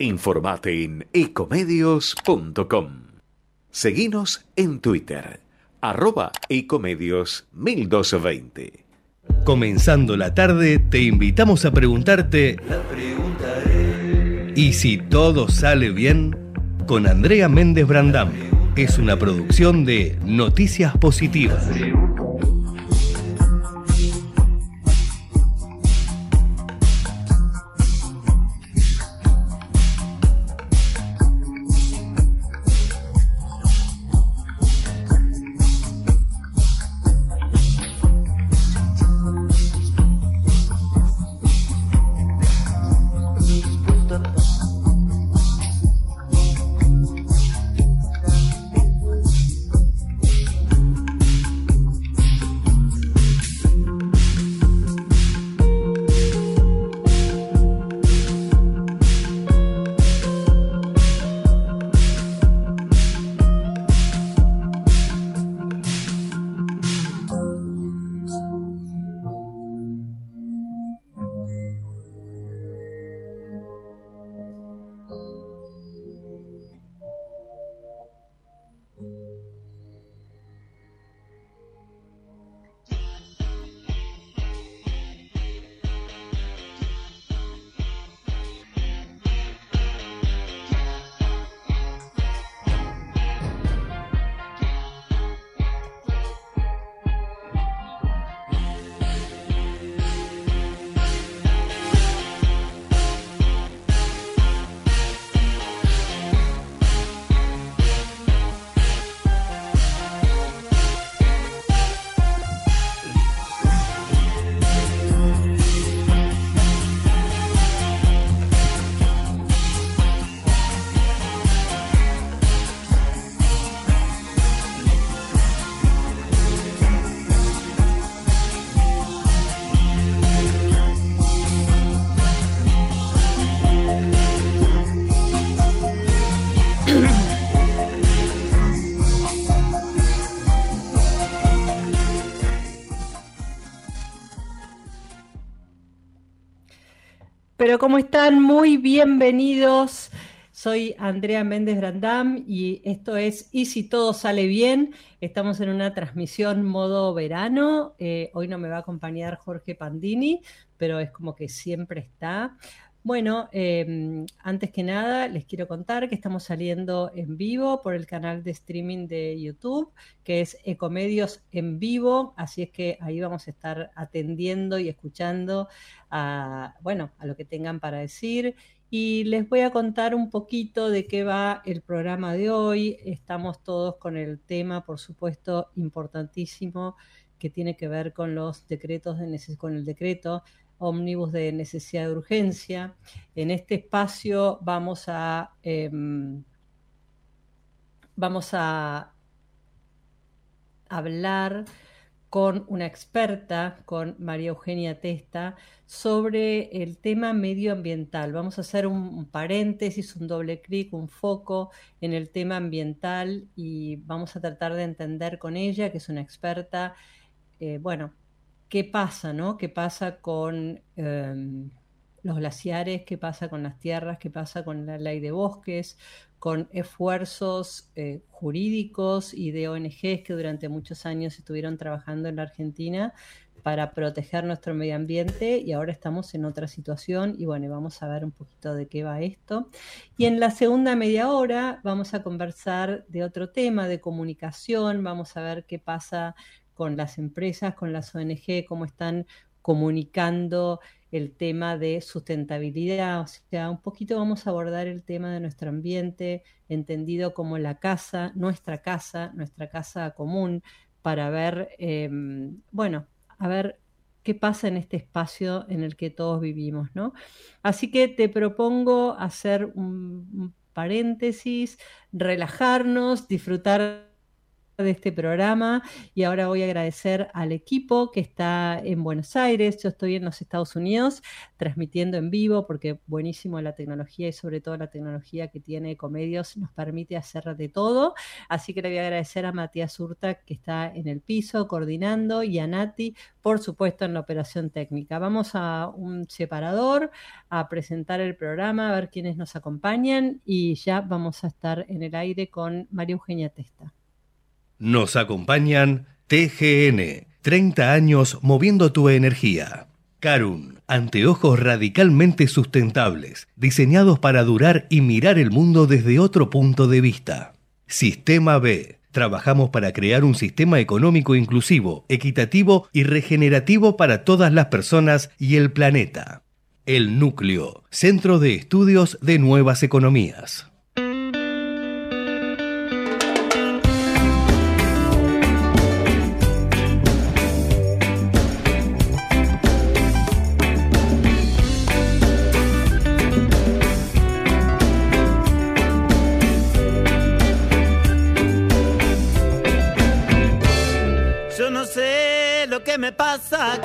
Informate en ecomedios.com. Seguinos en Twitter, arroba ecomedios 1220. Comenzando la tarde, te invitamos a preguntarte... ¿Y si todo sale bien? Con Andrea Méndez Brandam. Es una producción de Noticias Positivas. Pero ¿cómo están? Muy bienvenidos. Soy Andrea Méndez Brandam y esto es Y si todo sale bien. Estamos en una transmisión modo verano. Eh, hoy no me va a acompañar Jorge Pandini, pero es como que siempre está. Bueno, em, antes que nada, les quiero contar que estamos saliendo en vivo por el canal de streaming de YouTube, que es Ecomedios en vivo, así es que ahí vamos a estar atendiendo y escuchando a, bueno, a lo que tengan para decir. Y les voy a contar un poquito de qué va el programa de hoy. Estamos todos con el tema, por supuesto, importantísimo que tiene que ver con los decretos de con el decreto ómnibus de necesidad de urgencia. En este espacio vamos a, em, vamos a hablar con una experta, con María Eugenia Testa, sobre el tema medioambiental. Vamos a hacer un, paréntesis, un doble clic, un foco en el tema ambiental y vamos a tratar de entender con ella, que es una experta, eh, bueno, qué pasa, ¿no? ¿Qué pasa con em, los glaciares? ¿Qué pasa con las tierras? ¿Qué pasa con la ley de bosques? Con esfuerzos eh, jurídicos y de ONGs que durante muchos años estuvieron trabajando en la Argentina para proteger nuestro medio ambiente y ahora estamos en otra situación y bueno, vamos a ver un poquito de qué va esto. Y en la segunda media hora vamos a conversar de otro tema, de comunicación, vamos a ver qué pasa con las empresas, con las ONG, cómo están comunicando el tema de sustentabilidad, o sea, un poquito vamos a abordar el tema de nuestro ambiente, entendido como la casa, nuestra casa, nuestra casa común, para ver, em, bueno, a ver qué pasa en este espacio en el que todos vivimos, ¿no? Así que te propongo hacer un paréntesis, relajarnos, disfrutar de este programa y ahora voy a agradecer al equipo que está en Buenos Aires, yo estoy en los Estados Unidos transmitiendo en vivo porque buenísimo la tecnología y sobre todo la tecnología que tiene Comedios nos permite hacer de todo, así que le voy a agradecer a Matías Urta que está en el piso coordinando y a Nati por supuesto en la operación técnica. Vamos a un separador a presentar el programa, a ver quiénes nos acompañan y ya vamos a estar en el aire con María Eugenia Testa. Nos acompañan TGN, 30 años moviendo tu energía. Carun, anteojos radicalmente sustentables, diseñados para durar y mirar el mundo desde otro punto de vista. Sistema B. Trabajamos para crear un sistema económico inclusivo, equitativo y regenerativo para todas las personas y el planeta. El Núcleo, Centro de Estudios de Nuevas Economías. Pasa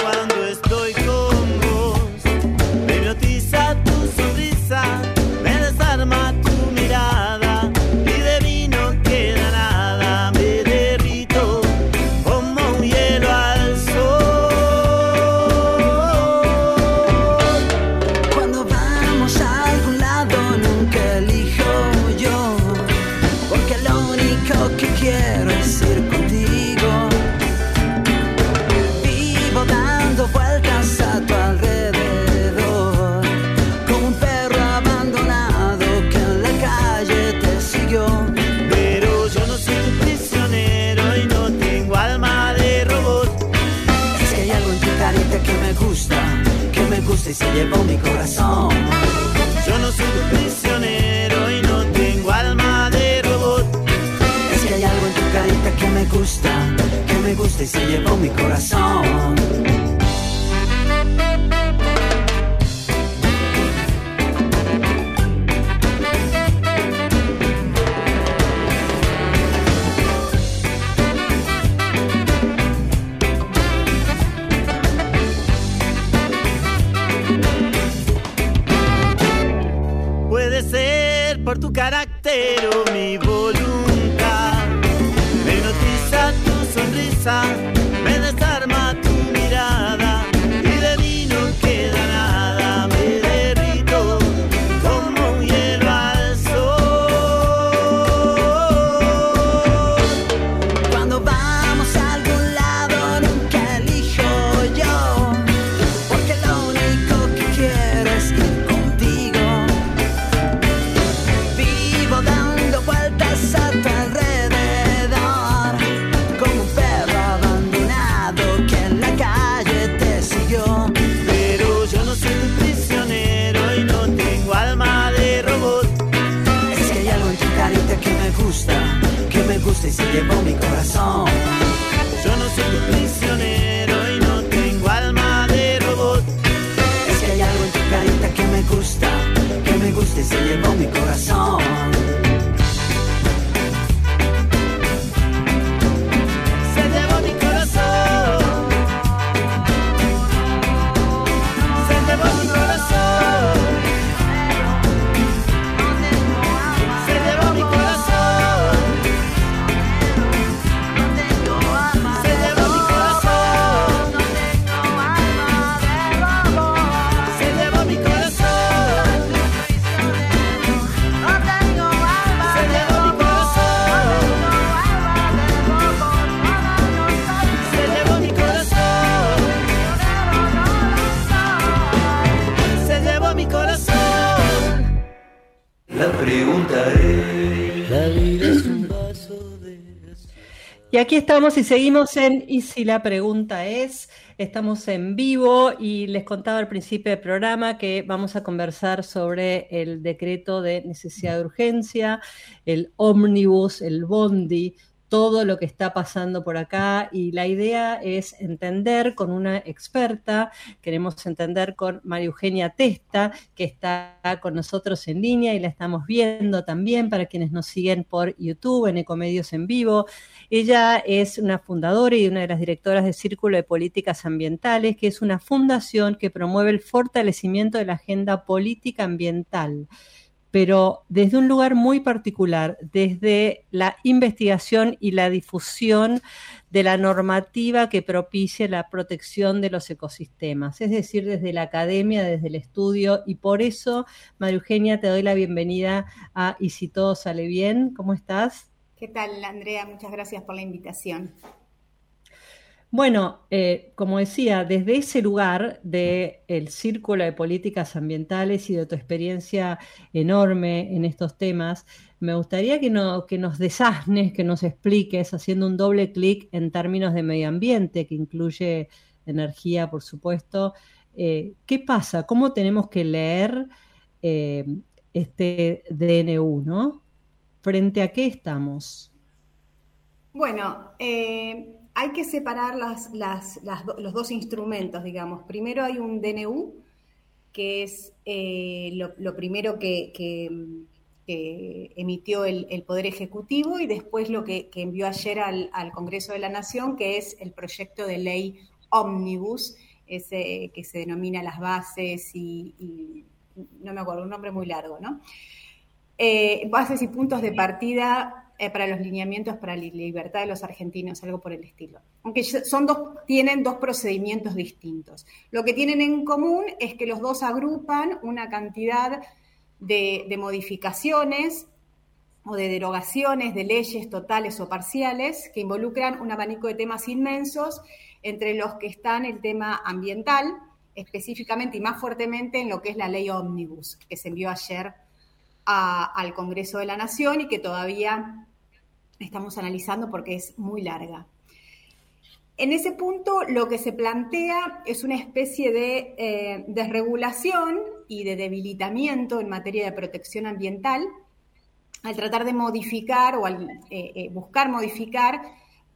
Y aquí estamos y seguimos en Y si la pregunta es, estamos en vivo y les contaba al principio del programa que vamos a conversar sobre el decreto de necesidad de urgencia, el ómnibus, el bondi, todo lo que está pasando por acá y la idea es entender con una experta, queremos entender con María Eugenia Testa, que está con nosotros en línea y la estamos viendo también para quienes nos siguen por YouTube en Ecomedios en Vivo. Ella es una fundadora y una de las directoras de Círculo de Políticas Ambientales, que es una fundación que promueve el fortalecimiento de la agenda política ambiental pero desde un lugar muy particular, desde la investigación y la difusión de la normativa que propicie la protección de los ecosistemas, es decir, desde la academia, desde el estudio, y por eso, María Eugenia, te doy la bienvenida a Y si todo sale bien, ¿cómo estás? ¿Qué tal, Andrea? Muchas gracias por la invitación. Bueno, eh, como decía, desde ese lugar del el Círculo de Políticas Ambientales y de tu experiencia enorme en estos temas, me gustaría que, que nos desasnes, que nos expliques, haciendo un doble clic en términos de medio ambiente, que incluye energía, por supuesto. Eh, ¿Qué pasa? ¿Cómo tenemos que leer eh, este DNU, no? ¿Frente a qué estamos? Bueno, hay que separar los dos instrumentos, digamos. Primero hay un DNU, que es eh, lo, primero que, emitió el, Poder Ejecutivo y después lo que, envió ayer al, Congreso de la Nación, que es el proyecto de ley Omnibus, que se denomina las bases y, no me acuerdo, un nombre muy largo, ¿no? Eh, bases y puntos de partida eh, para los lineamientos para la libertad de los argentinos, algo por el estilo. Aunque son dos, tienen dos procedimientos distintos. Lo que tienen en común es que los dos agrupan una cantidad de, de modificaciones o de derogaciones de leyes totales o parciales que involucran un abanico de temas inmensos, entre los que están el tema ambiental, específicamente y más fuertemente en lo que es la ley Omnibus, que se envió ayer al Congreso de la Nación y que todavía estamos analizando porque es muy larga. En ese punto lo que se plantea es una especie de eh, desregulación y de debilitamiento en materia de protección ambiental al tratar de modificar o al eh, eh, buscar modificar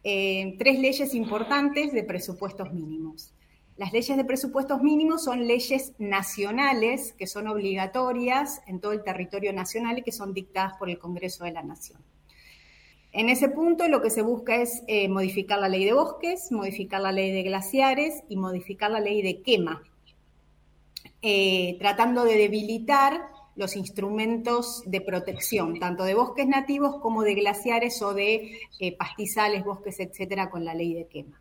tres leyes importantes de presupuestos mínimos. Las leyes de presupuestos mínimos son leyes nacionales que son obligatorias en todo el territorio nacional y que son dictadas por el Congreso de la Nación. En ese punto lo que se busca es eh, modificar la ley de bosques, modificar la ley de glaciares y modificar la ley de quema, eh, tratando de debilitar los instrumentos de protección, tanto de bosques nativos como de glaciares o de eh, pastizales, bosques, etcétera, con la ley de quema.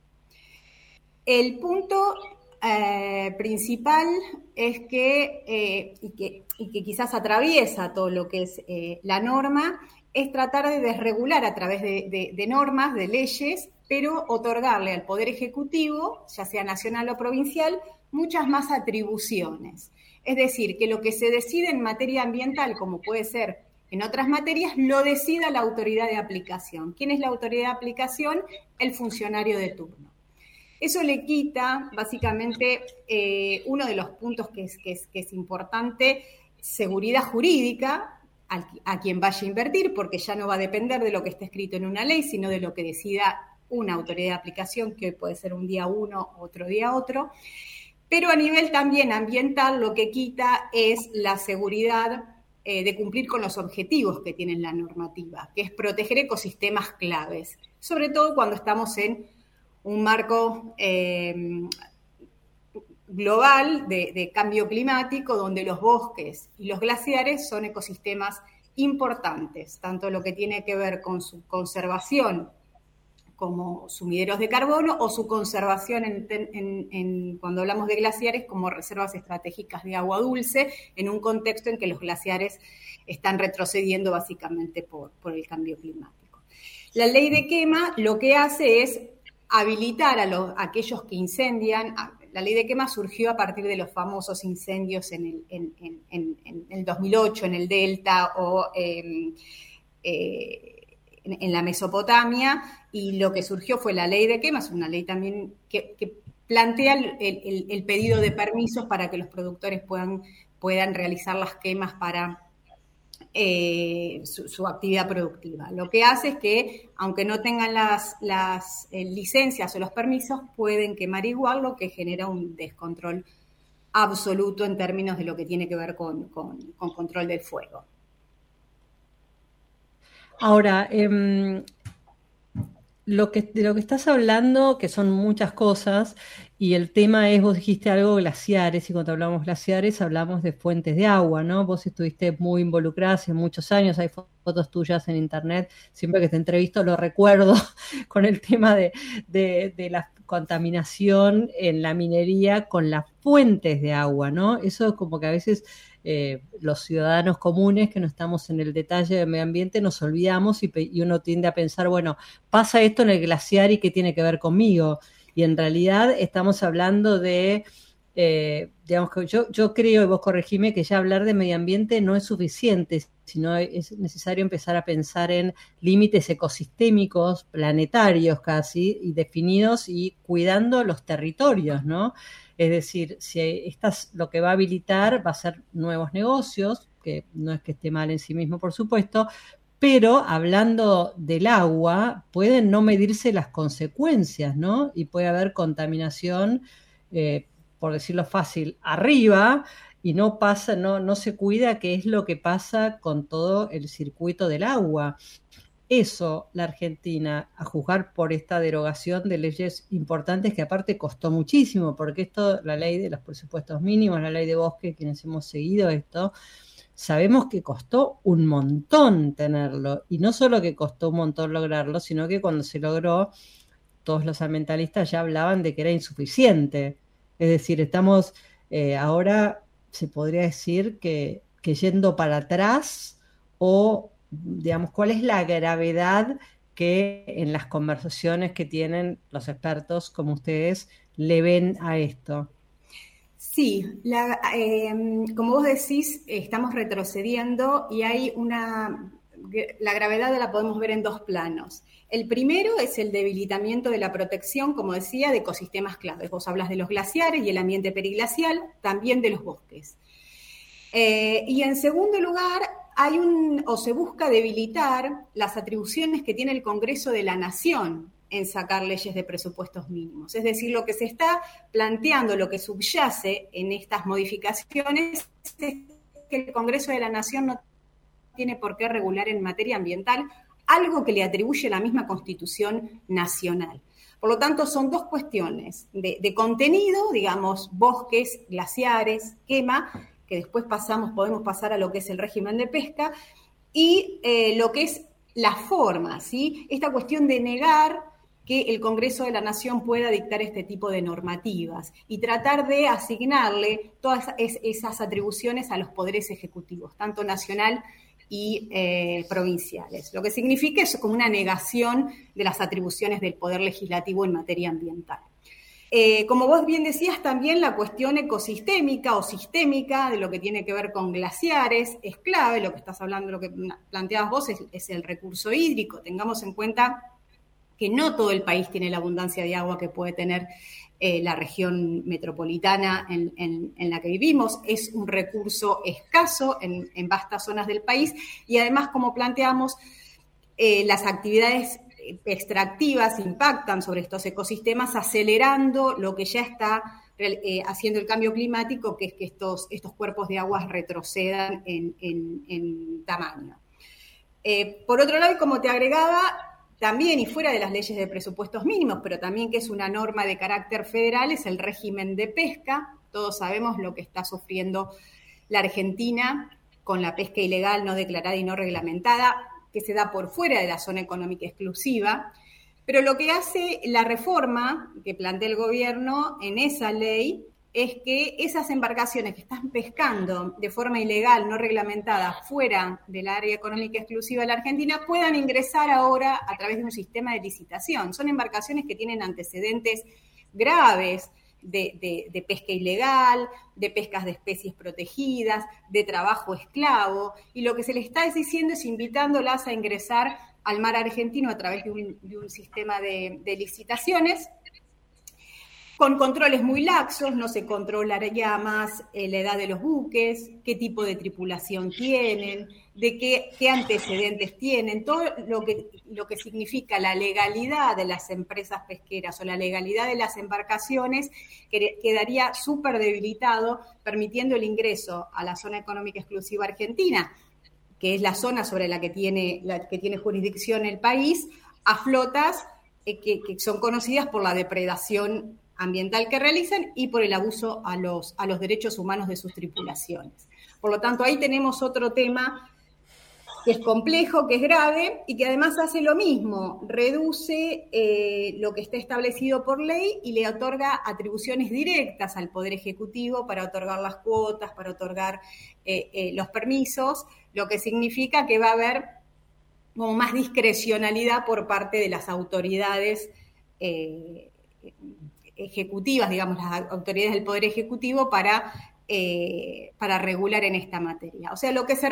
El punto eh, principal es que, eh, y que, quizás atraviesa todo lo que es eh, la norma, es tratar de desregular a través de, normas, de leyes, pero otorgarle al Poder Ejecutivo, ya sea nacional o provincial, muchas más atribuciones. Es decir, que lo que se decide en materia ambiental, como puede ser en otras materias, lo decida la autoridad de aplicación. ¿Quién es la autoridad de aplicación? El funcionario de turno. Eso le quita, básicamente, eh, uno de los puntos que es, que es, importante, seguridad jurídica a, quien vaya a invertir, porque ya no va a depender de lo que esté escrito en una ley, sino de lo que decida una autoridad de aplicación, que puede ser un día uno, otro día otro. Pero a nivel también ambiental, lo que quita es la seguridad eh, de cumplir con los objetivos que tiene la normativa, que es proteger ecosistemas claves, sobre todo cuando estamos en un marco eh, global de, cambio climático donde los bosques y los glaciares son ecosistemas importantes, tanto lo que tiene que ver con su conservación como sumideros de carbono o su conservación cuando hablamos de glaciares como reservas estratégicas de agua dulce en un contexto en que los glaciares están retrocediendo básicamente por el cambio climático. La ley de quema lo que hace es habilitar a, los, aquellos que incendian. La ley de quema surgió a partir de los famosos incendios en el, en, el 2008 en el Delta o em, eh, en, la Mesopotamia y lo que surgió fue la ley de quemas, una ley también que, plantea el, pedido de permisos para que los productores puedan, puedan realizar las quemas para eh, su, actividad productiva. Lo que hace es que, aunque no tengan las, las eh, licencias o los permisos, pueden quemar igual, lo que genera un descontrol absoluto en términos de lo que tiene que ver con, control del fuego. Ahora, em, lo que, de lo que estás hablando, que son muchas cosas, y el tema es, vos dijiste algo glaciares, y cuando hablamos glaciares hablamos de fuentes de agua, ¿no? Vos estuviste muy involucrada hace muchos años, hay fotos tuyas en internet, siempre que te entrevisto lo recuerdo con el tema de, de la contaminación en la minería con las fuentes de agua, ¿no? Eso es como que a veces eh, los ciudadanos comunes que no estamos en el detalle del medio ambiente nos olvidamos y, uno tiende a pensar, bueno, pasa esto en el glaciar y qué tiene que ver conmigo. Y en realidad estamos hablando de, eh, digamos que yo, yo creo, y vos corregime, que ya hablar de medio ambiente no es suficiente, sino es necesario empezar a pensar en límites ecosistémicos, planetarios casi, y definidos y cuidando los territorios, ¿no? Es decir, si estás, lo que va a habilitar va a ser nuevos negocios, que no es que esté mal en sí mismo, por supuesto, pero hablando del agua, pueden no medirse las consecuencias, ¿no? Y puede haber contaminación, eh, por decirlo fácil, arriba, y no pasa, no, no se cuida qué es lo que pasa con todo el circuito del agua eso la Argentina, a juzgar por esta derogación de leyes importantes que aparte costó muchísimo, porque esto, la ley de los presupuestos mínimos, la ley de bosque, quienes hemos seguido esto, sabemos que costó un montón tenerlo. Y no solo que costó un montón lograrlo, sino que cuando se logró, todos los ambientalistas ya hablaban de que era insuficiente. Es decir, estamos eh, ahora, se podría decir que, que yendo para atrás o digamos, cuál es la gravedad que en las conversaciones que tienen los expertos como ustedes le ven a esto. Sí, em, como vos decís, estamos retrocediendo y hay una, la gravedad la podemos ver en dos planos. El primero es el debilitamiento de la protección, como decía, de ecosistemas claves. Vos hablas de los glaciares y el ambiente periglacial, también de los bosques. Eh, y en segundo lugar, hay un, o se busca debilitar las atribuciones que tiene el Congreso de la Nación en sacar leyes de presupuestos mínimos. Es decir, lo que se está planteando, lo que subyace en estas modificaciones es que el Congreso de la Nación no tiene por qué regular en materia ambiental algo que le atribuye la misma Constitución Nacional. Por lo tanto, son dos cuestiones de, contenido, digamos, bosques, glaciares, quema, que después pasamos, podemos pasar a lo que es el régimen de pesca, y eh, lo que es la forma, ¿sí? Esta cuestión de negar que el Congreso de la Nación pueda dictar este tipo de normativas y tratar de asignarle todas esas atribuciones a los poderes ejecutivos, tanto nacional y eh, provinciales, lo que significa es como una negación de las atribuciones del Poder Legislativo en materia ambiental. Eh, como vos bien decías, también la cuestión ecosistémica o sistémica de lo que tiene que ver con glaciares es clave, lo que estás hablando, lo que planteabas vos es, el recurso hídrico. Tengamos en cuenta que no todo el país tiene la abundancia de agua que puede tener eh, la región metropolitana en, la que vivimos. Es un recurso escaso en, vastas zonas del país y además, como planteamos, eh, las actividades extractivas impactan sobre estos ecosistemas, acelerando lo que ya está eh, haciendo el cambio climático, que es que estos, estos cuerpos de aguas retrocedan en, tamaño. Por otro lado, y como te agregaba, también y fuera de las leyes de presupuestos mínimos, pero también que es una norma de carácter federal, es el régimen de pesca. Todos sabemos lo que está sufriendo la Argentina con la pesca ilegal no declarada y no reglamentada que se da por fuera de la zona económica exclusiva, pero lo que hace la reforma que plantea el gobierno en esa ley es que esas embarcaciones que están pescando de forma ilegal, no reglamentada, fuera del área económica exclusiva de la Argentina, puedan ingresar ahora a través de un sistema de licitación. Son embarcaciones que tienen antecedentes graves de, pesca ilegal, de pescas de especies protegidas, de trabajo esclavo, y lo que se le está diciendo es invitándolas a ingresar al mar argentino a través de un, sistema de, licitaciones. Con controles muy laxos, no se controlaría más eh, la edad de los buques, qué tipo de tripulación tienen, de qué, antecedentes tienen, todo lo que, lo que significa la legalidad de las empresas pesqueras o la legalidad de las embarcaciones quedaría súper debilitado, permitiendo el ingreso a la zona económica exclusiva argentina, que es la zona sobre la que tiene, que tiene jurisdicción el país, a flotas eh, que son conocidas por la depredación ambiental que realizan y por el abuso a los, a los derechos humanos de sus tripulaciones. Por lo tanto, ahí tenemos otro tema que es complejo, que es grave y que además hace lo mismo, reduce eh, lo que está establecido por ley y le otorga atribuciones directas al Poder Ejecutivo para otorgar las cuotas, para otorgar eh, eh, los permisos, lo que significa que va a haber como más discrecionalidad por parte de las autoridades ejecutivas, digamos, las autoridades del Poder Ejecutivo para, eh, para regular en esta materia. O sea, lo que se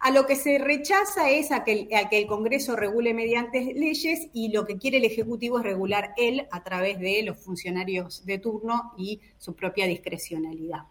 a lo que se rechaza es a que, a que el Congreso regule mediante leyes y lo que quiere el Ejecutivo es regular él a través de los funcionarios de turno y su propia discrecionalidad.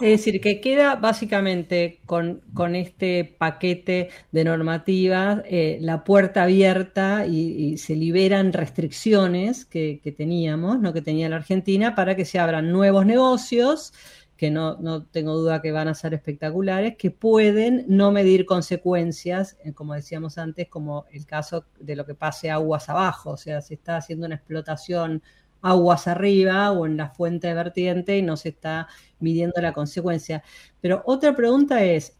Es decir, que queda básicamente con, este paquete de normativas eh, la puerta abierta y, se liberan restricciones que, teníamos, ¿no? que tenía la Argentina, para que se abran nuevos negocios que no, no, tengo duda que van a ser espectaculares, que pueden no medir consecuencias, eh, como decíamos antes, como el caso de lo que pase aguas abajo, o sea, se está haciendo una explotación aguas arriba o en la fuente de vertiente y no se está midiendo la consecuencia. Pero otra pregunta es,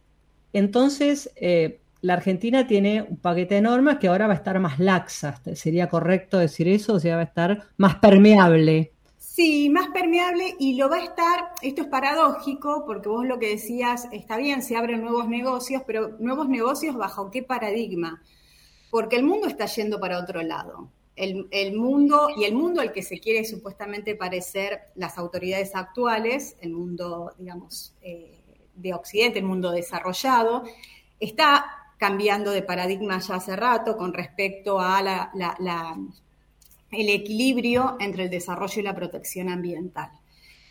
entonces, eh, la Argentina tiene un paquete de normas que ahora va a estar más laxa. ¿Sería correcto decir eso? O sea, va a estar más permeable. Sí, más permeable y lo va a estar, esto es paradójico, porque vos lo que decías, está bien, se abren nuevos negocios, pero nuevos negocios bajo qué paradigma? Porque el mundo está yendo para otro lado el, mundo y el mundo al que se quiere supuestamente parecer las autoridades actuales, el mundo, digamos, eh, de Occidente, el mundo desarrollado, está cambiando de paradigma ya hace rato con respecto a la, el equilibrio entre el desarrollo y la protección ambiental.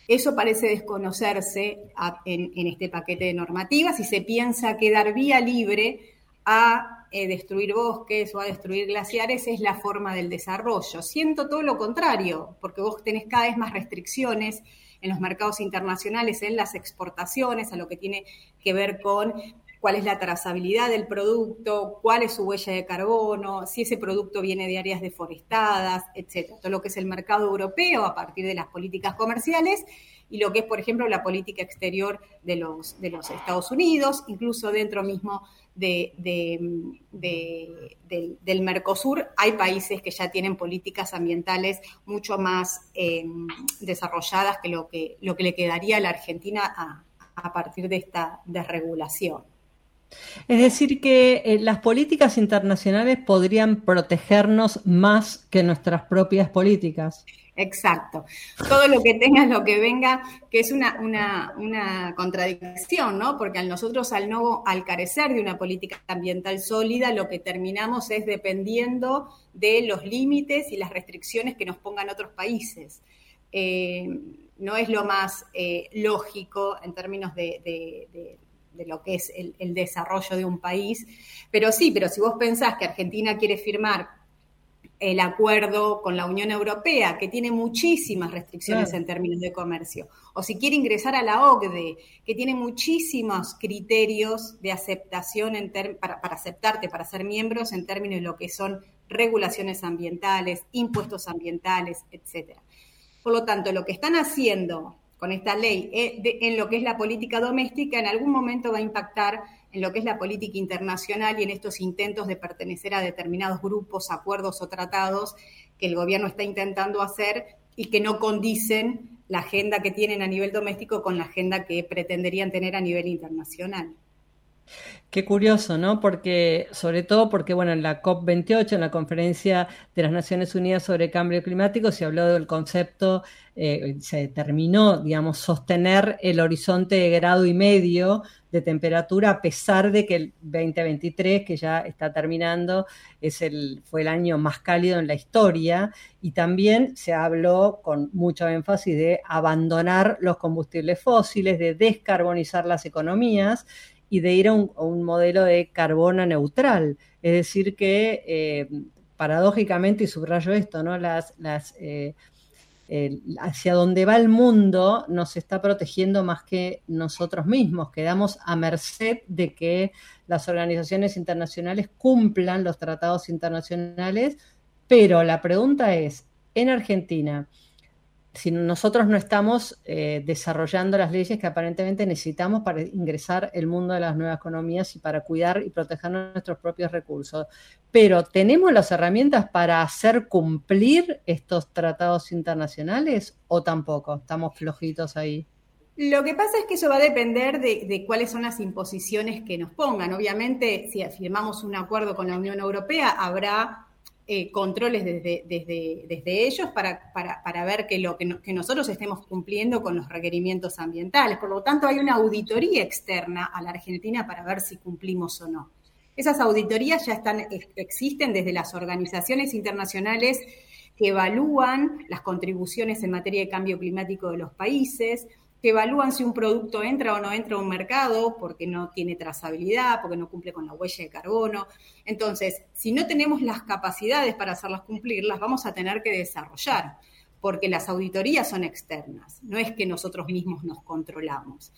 Eso parece desconocerse en, en este paquete de normativas y se piensa que dar vía libre a eh, destruir bosques o a destruir glaciares es la forma del desarrollo. Siento todo lo contrario, porque vos tenés cada vez más restricciones en los mercados internacionales, en las exportaciones, a lo que tiene que ver con cuál es la trazabilidad del producto, cuál es su huella de carbono, si ese producto viene de áreas deforestadas, etcétera. Todo lo que es el mercado europeo a partir de las políticas comerciales y lo que es, por ejemplo, la política exterior de los, de los Estados Unidos, incluso dentro mismo de, del, Mercosur, hay países que ya tienen políticas ambientales mucho más eh, desarrolladas que lo, que lo que le quedaría a la Argentina a, a partir de esta desregulación. Es decir, que eh, las políticas internacionales podrían protegernos más que nuestras propias políticas. Exacto. Todo lo que tenga, lo que venga, que es una, una, contradicción, ¿no? Porque a nosotros al no, al carecer de una política ambiental sólida, lo que terminamos es dependiendo de los límites y las restricciones que nos pongan otros países. Eh, no es lo más eh, lógico en términos de, lo que es el, el desarrollo de un país. Pero sí, pero si vos pensás que Argentina quiere firmar el acuerdo con la Unión Europea, que tiene muchísimas restricciones en términos de comercio, o si quiere ingresar a la OCDE, que tiene muchísimos criterios de aceptación para, aceptarte, para ser miembros en términos de lo que son regulaciones ambientales, impuestos ambientales, etcétera. Por lo tanto, lo que están haciendo con esta ley eh, en lo que es la política doméstica, en algún momento va a impactar en lo que es la política internacional y en estos intentos de pertenecer a determinados grupos, acuerdos o tratados que el gobierno está intentando hacer y que no condicen la agenda que tienen a nivel doméstico con la agenda que pretenderían tener a nivel internacional. Qué curioso, ¿no? Porque, sobre todo porque, bueno, en la COP28, en la Conferencia de las Naciones Unidas sobre Cambio Climático, se habló del concepto, eh, se determinó, digamos, sostener el horizonte de grado y medio de temperatura, a pesar de que el 2023, que ya está terminando, es el, fue el año más cálido en la historia, y también se habló con mucho énfasis de abandonar los combustibles fósiles, de descarbonizar las economías y de ir a un, modelo de carbono neutral. Es decir, que eh, paradójicamente, y subrayo esto, ¿no? Las, eh, hacia donde va el mundo nos está protegiendo más que nosotros mismos. Quedamos a merced de que las organizaciones internacionales cumplan los tratados internacionales, pero la pregunta es, en Argentina, si nosotros no estamos eh, desarrollando las leyes que aparentemente necesitamos para ingresar el mundo de las nuevas economías y para cuidar y proteger nuestros propios recursos. Pero ¿tenemos las herramientas para hacer cumplir estos tratados internacionales o tampoco? Estamos flojitos ahí. Lo que pasa es que eso va a depender de, de, cuáles son las imposiciones que nos pongan. Obviamente, si firmamos un acuerdo con la Unión Europea, habrá eh, controles desde, desde, desde ellos para, para, para, ver que, lo, que, nosotros estemos cumpliendo con los requerimientos ambientales. Por lo tanto, hay una auditoría externa a la Argentina para ver si cumplimos o no. Esas auditorías ya están, existen desde las organizaciones internacionales que evalúan las contribuciones en materia de cambio climático de los países, que evalúan si un producto entra o no entra a un mercado porque no tiene trazabilidad, porque no cumple con la huella de carbono. Entonces, si no tenemos las capacidades para hacerlas cumplir, las vamos a tener que desarrollar, porque las auditorías son externas, no es que nosotros mismos nos controlamos.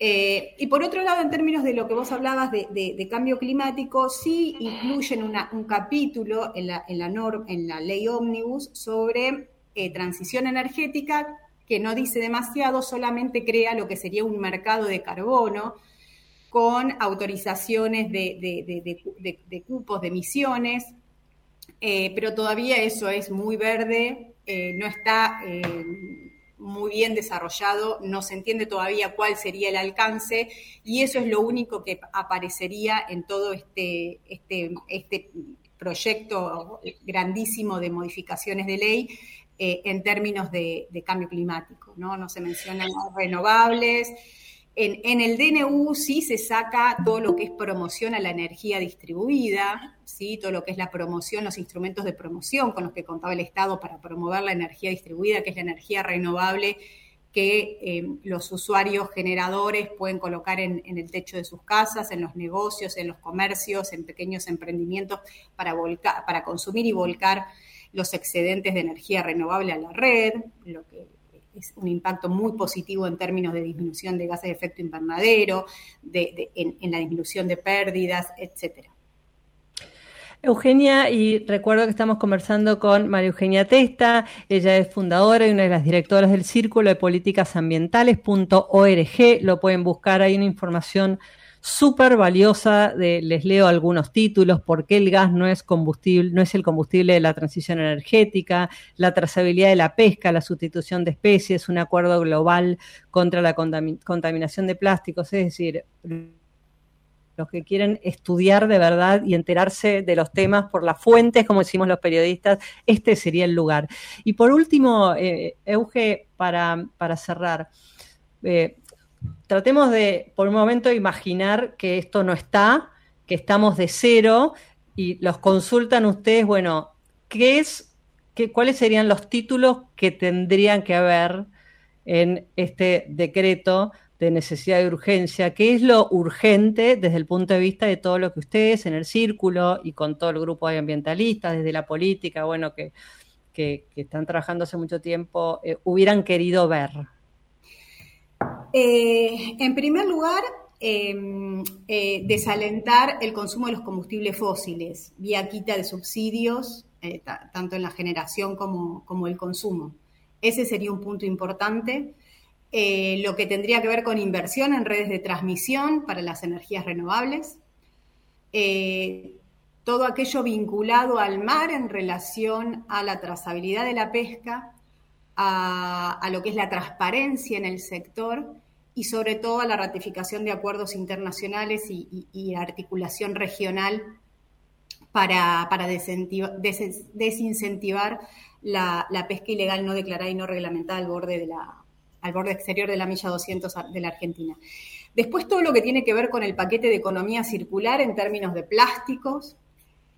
Eh, y por otro lado, en términos de lo que vos hablabas de, cambio climático, sí incluyen un capítulo en la, en la, ley ómnibus sobre eh, transición energética que no dice demasiado, solamente crea lo que sería un mercado de carbono con autorizaciones de, cupos de emisiones, eh, pero todavía eso es muy verde, eh, no está eh, muy bien desarrollado, no se entiende todavía cuál sería el alcance y eso es lo único que aparecería en todo este, este, este proyecto grandísimo de modificaciones de ley eh, en términos de, cambio climático, ¿no? No se mencionan renovables. En, el DNU sí se saca todo lo que es promoción a la energía distribuida, ¿sí? todo lo que es la promoción, los instrumentos de promoción con los que contaba el Estado para promover la energía distribuida, que es la energía renovable que eh, los usuarios generadores pueden colocar en, el techo de sus casas, en los negocios, en los comercios, en pequeños emprendimientos para, para consumir y volcar los excedentes de energía renovable a la red, lo que es un impacto muy positivo en términos de disminución de gases de efecto invernadero, en, la disminución de pérdidas, etcétera. Eugenia, y recuerdo que estamos conversando con María Eugenia Testa, ella es fundadora y una de las directoras del Círculo de Políticas Ambientales.org, lo pueden buscar, hay una información súper valiosa. Les leo algunos títulos, por qué el gas no es combustible, no es el combustible de la transición energética, la trazabilidad de la pesca, la sustitución de especies, un acuerdo global contra la contaminación de plásticos, es decir, los que quieren estudiar de verdad y enterarse de los temas por las fuentes, como decimos los periodistas, este sería el lugar. Y por último, eh, Euge, para, para cerrar, eh, tratemos de, por un momento, imaginar que esto no está, que estamos de cero y los consultan ustedes, bueno, ¿qué es, qué, cuáles serían los títulos que tendrían que haber en este decreto de necesidad de urgencia? ¿Qué es lo urgente desde el punto de vista de todo lo que ustedes en el círculo y con todo el grupo de ambientalistas, desde la política, bueno, que, que, están trabajando hace mucho tiempo, eh, hubieran querido ver? Eh, en primer lugar, em, eh, desalentar el consumo de los combustibles fósiles vía quita de subsidios, eh, tanto en la generación como, como, el consumo. Ese sería un punto importante. lo que tendría que ver con inversión en redes de transmisión para las energías renovables. todo aquello vinculado al mar en relación a la trazabilidad de la pesca, a, lo que es la transparencia en el sector y sobre todo a la ratificación de acuerdos internacionales y, articulación regional para, desincentivar la, pesca ilegal no declarada y no reglamentada al borde, de la, al borde exterior de la milla 200 de la Argentina. Después todo lo que tiene que ver con el paquete de economía circular en términos de plásticos,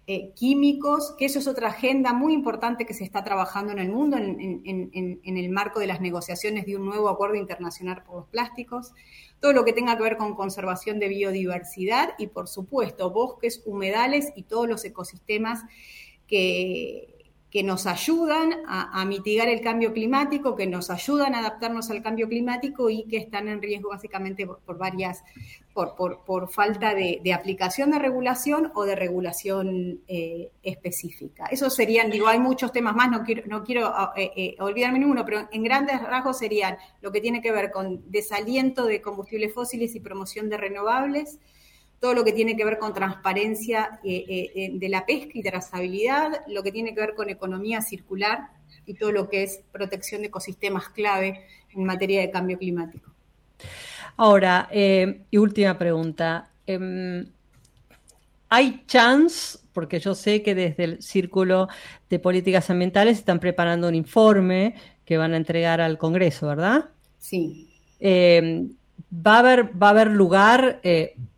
eh, químicos, que eso es otra agenda muy importante que se está trabajando en el mundo en, el marco de las negociaciones de un nuevo acuerdo internacional por los plásticos, todo lo que tenga que ver con conservación de biodiversidad y, por supuesto, bosques, humedales y todos los ecosistemas que, que nos ayudan a, mitigar el cambio climático, que nos ayudan a adaptarnos al cambio climático y que están en riesgo básicamente por, varias, por, por, falta de, aplicación de regulación o de regulación eh, específica. Esos serían, digo, hay muchos temas más, no quiero, quiero eh, eh, olvidarme ninguno, pero en grandes rasgos serían lo que tiene que ver con desaliento de combustibles fósiles y promoción de renovables, todo lo que tiene que ver con transparencia eh, eh, eh, de la pesca y trazabilidad, lo que tiene que ver con economía circular y todo lo que es protección de ecosistemas clave en materia de cambio climático. Ahora, y última pregunta. Em, ¿Hay chance, porque yo sé que desde el Círculo de Políticas Ambientales están preparando un informe que van a entregar al Congreso, ¿verdad? Sí. Em, ¿va, a haber, ¿Va a haber lugar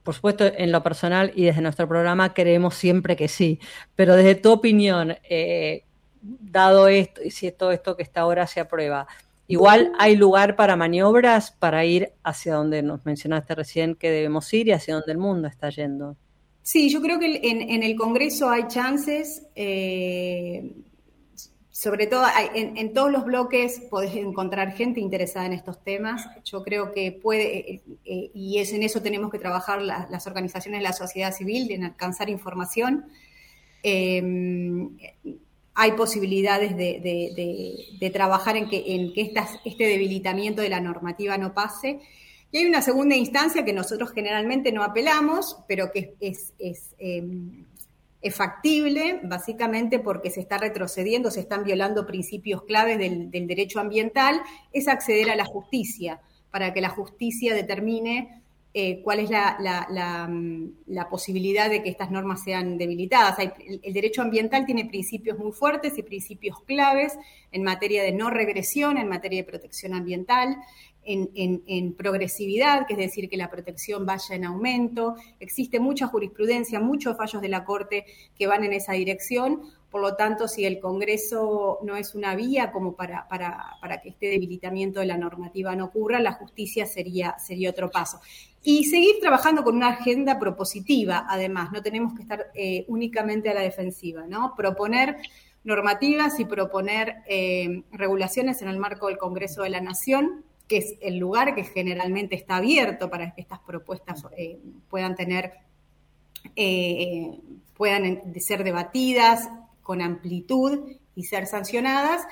por supuesto, en lo personal y desde nuestro programa creemos siempre que sí, pero desde tu opinión, eh, dado esto y si todo esto que está ahora se aprueba, igual hay lugar para maniobras para ir hacia donde nos mencionaste recién que debemos ir y hacia donde el mundo está yendo. Sí, yo creo que en, el Congreso hay chances. Eh, sobre todo en, todos los bloques podés encontrar gente interesada en estos temas. Yo creo que puede, eh, eh, y es en eso tenemos que trabajar las organizaciones de la sociedad civil, en alcanzar información. Em, hay posibilidades de, trabajar en que, este debilitamiento de la normativa no pase. Y hay una segunda instancia que nosotros generalmente no apelamos, pero que es, em, es factible, básicamente porque se está retrocediendo, se están violando principios claves del, derecho ambiental, es acceder a la justicia, para que la justicia determine eh, cuál es mm, la, posibilidad de que estas normas sean debilitadas. el, derecho ambiental tiene principios muy fuertes y principios claves en materia de no regresión, en materia de protección ambiental, en, progresividad, que es decir, que la protección vaya en aumento. Existe mucha jurisprudencia, muchos fallos de la Corte que van en esa dirección. Por lo tanto, si el Congreso no es una vía como para, para, que este debilitamiento de la normativa no ocurra, la justicia sería, sería otro paso. Y seguir trabajando con una agenda propositiva, además, no tenemos que estar eh, únicamente a la defensiva, ¿no? Proponer normativas y proponer eh, regulaciones en el marco del Congreso de la Nación, que es el lugar que generalmente está abierto para que estas propuestas eh, puedan tener, eh, puedan ser debatidas con amplitud y ser sancionadas.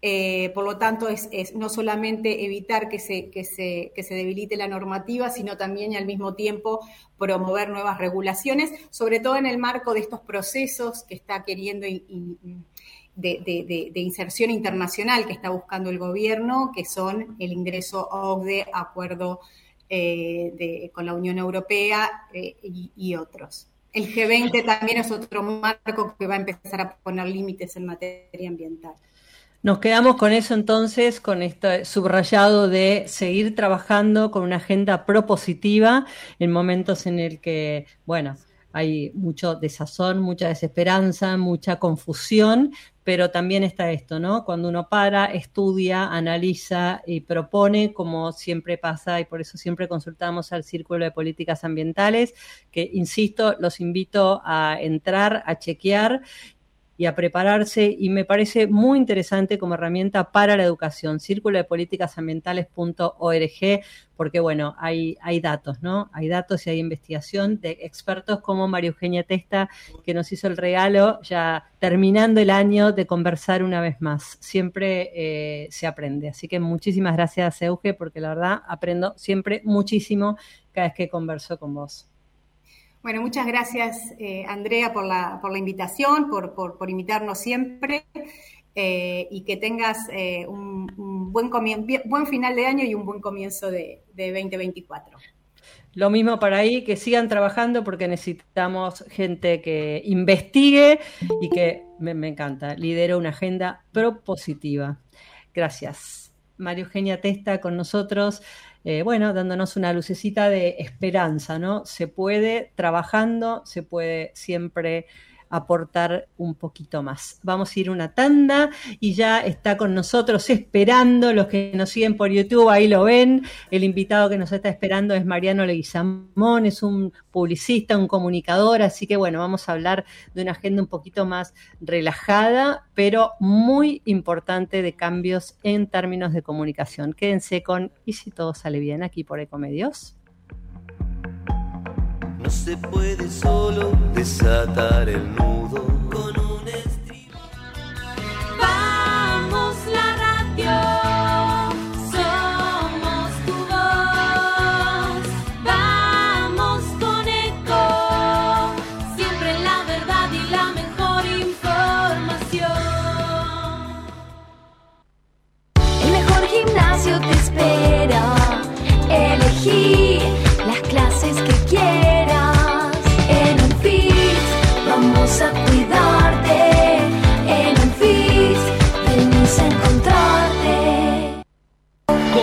Eh, por lo tanto, es, no solamente evitar que se, que, se, que se debilite la normativa, sino también y al mismo tiempo promover nuevas regulaciones, sobre todo en el marco de estos procesos que está queriendo de, inserción internacional que está buscando el gobierno, que son el ingreso OCDE, acuerdo eh, con la Unión Europea eh, y, otros. El G20 también es otro marco que va a empezar a poner límites en materia ambiental. Nos quedamos con eso entonces, con este subrayado de seguir trabajando con una agenda propositiva en momentos en el que, bueno, hay mucho desazón, mucha desesperanza, mucha confusión, pero también está esto, ¿no? Cuando uno para, estudia, analiza y propone, como siempre pasa, y por eso siempre consultamos al Círculo de Políticas Ambientales, que, insisto, los invito a entrar, a chequear y a prepararse y me parece muy interesante como herramienta para la educación, círculo de políticas ambientales.org, porque bueno, hay, hay datos, ¿no? Hay datos y hay investigación de expertos como María Eugenia Testa, que nos hizo el regalo ya terminando el año de conversar una vez más. Siempre eh, se aprende. Así que muchísimas gracias, Euge, porque la verdad aprendo siempre muchísimo cada vez que converso con vos. Bueno, muchas gracias, eh, Andrea, por la, por la invitación, por, por, invitarnos siempre eh, y que tengas eh, un, un buen, buen final de año y un buen comienzo de, 2024. Lo mismo para ahí, que sigan trabajando porque necesitamos gente que investigue y que me, me encanta, lidera una agenda propositiva. Gracias. María Eugenia Testa con nosotros, eh, bueno, dándonos una lucecita de esperanza, ¿no? Se puede trabajando, se puede siempre aportar un poquito más. Vamos a ir una tanda y ya está con nosotros esperando, los que nos siguen por YouTube, ahí lo ven, el invitado que nos está esperando es Mariano Leguizamón, es un publicista, un comunicador, así que bueno, vamos a hablar de una agenda un poquito más relajada, pero muy importante de cambios en términos de comunicación. Quédense con Y si todo sale bien aquí por Ecomedios. No se puede solo desatar el nudo con un estribo. Vamos la radio, somos tu voz. Vamos con eco, siempre la verdad y la mejor información. El mejor gimnasio te espera. Elegí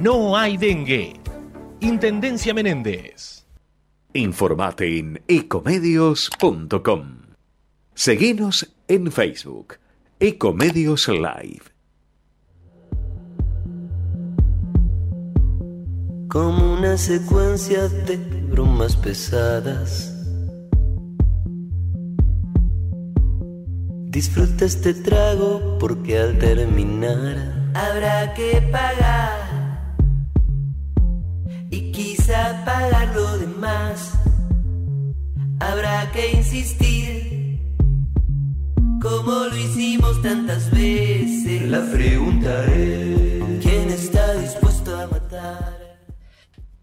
no hay dengue. Intendencia Menéndez. Informate en ecomedios.com. Seguinos en Facebook, Ecomedios Live. Como una secuencia de bromas pesadas. Disfruta este trago porque al terminar habrá que pagar quizá pagar lo demás. Habrá que insistir como lo hicimos tantas veces. La pregunta es: ¿quién está dispuesto a matar?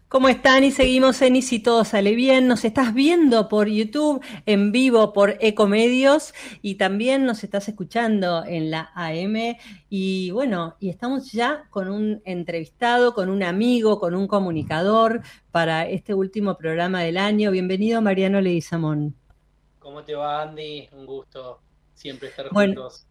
¿Cómo están? Y seguimos en Y si todo sale bien. Nos estás viendo por YouTube en vivo por Ecomedios y también nos estás escuchando en la AM. Y bueno, y estamos ya con un entrevistado, con un amigo, con un comunicador para este último programa del año. Bienvenido, Mariano Leguizamón. ¿Cómo te va, Andy? Un gusto siempre estar juntos.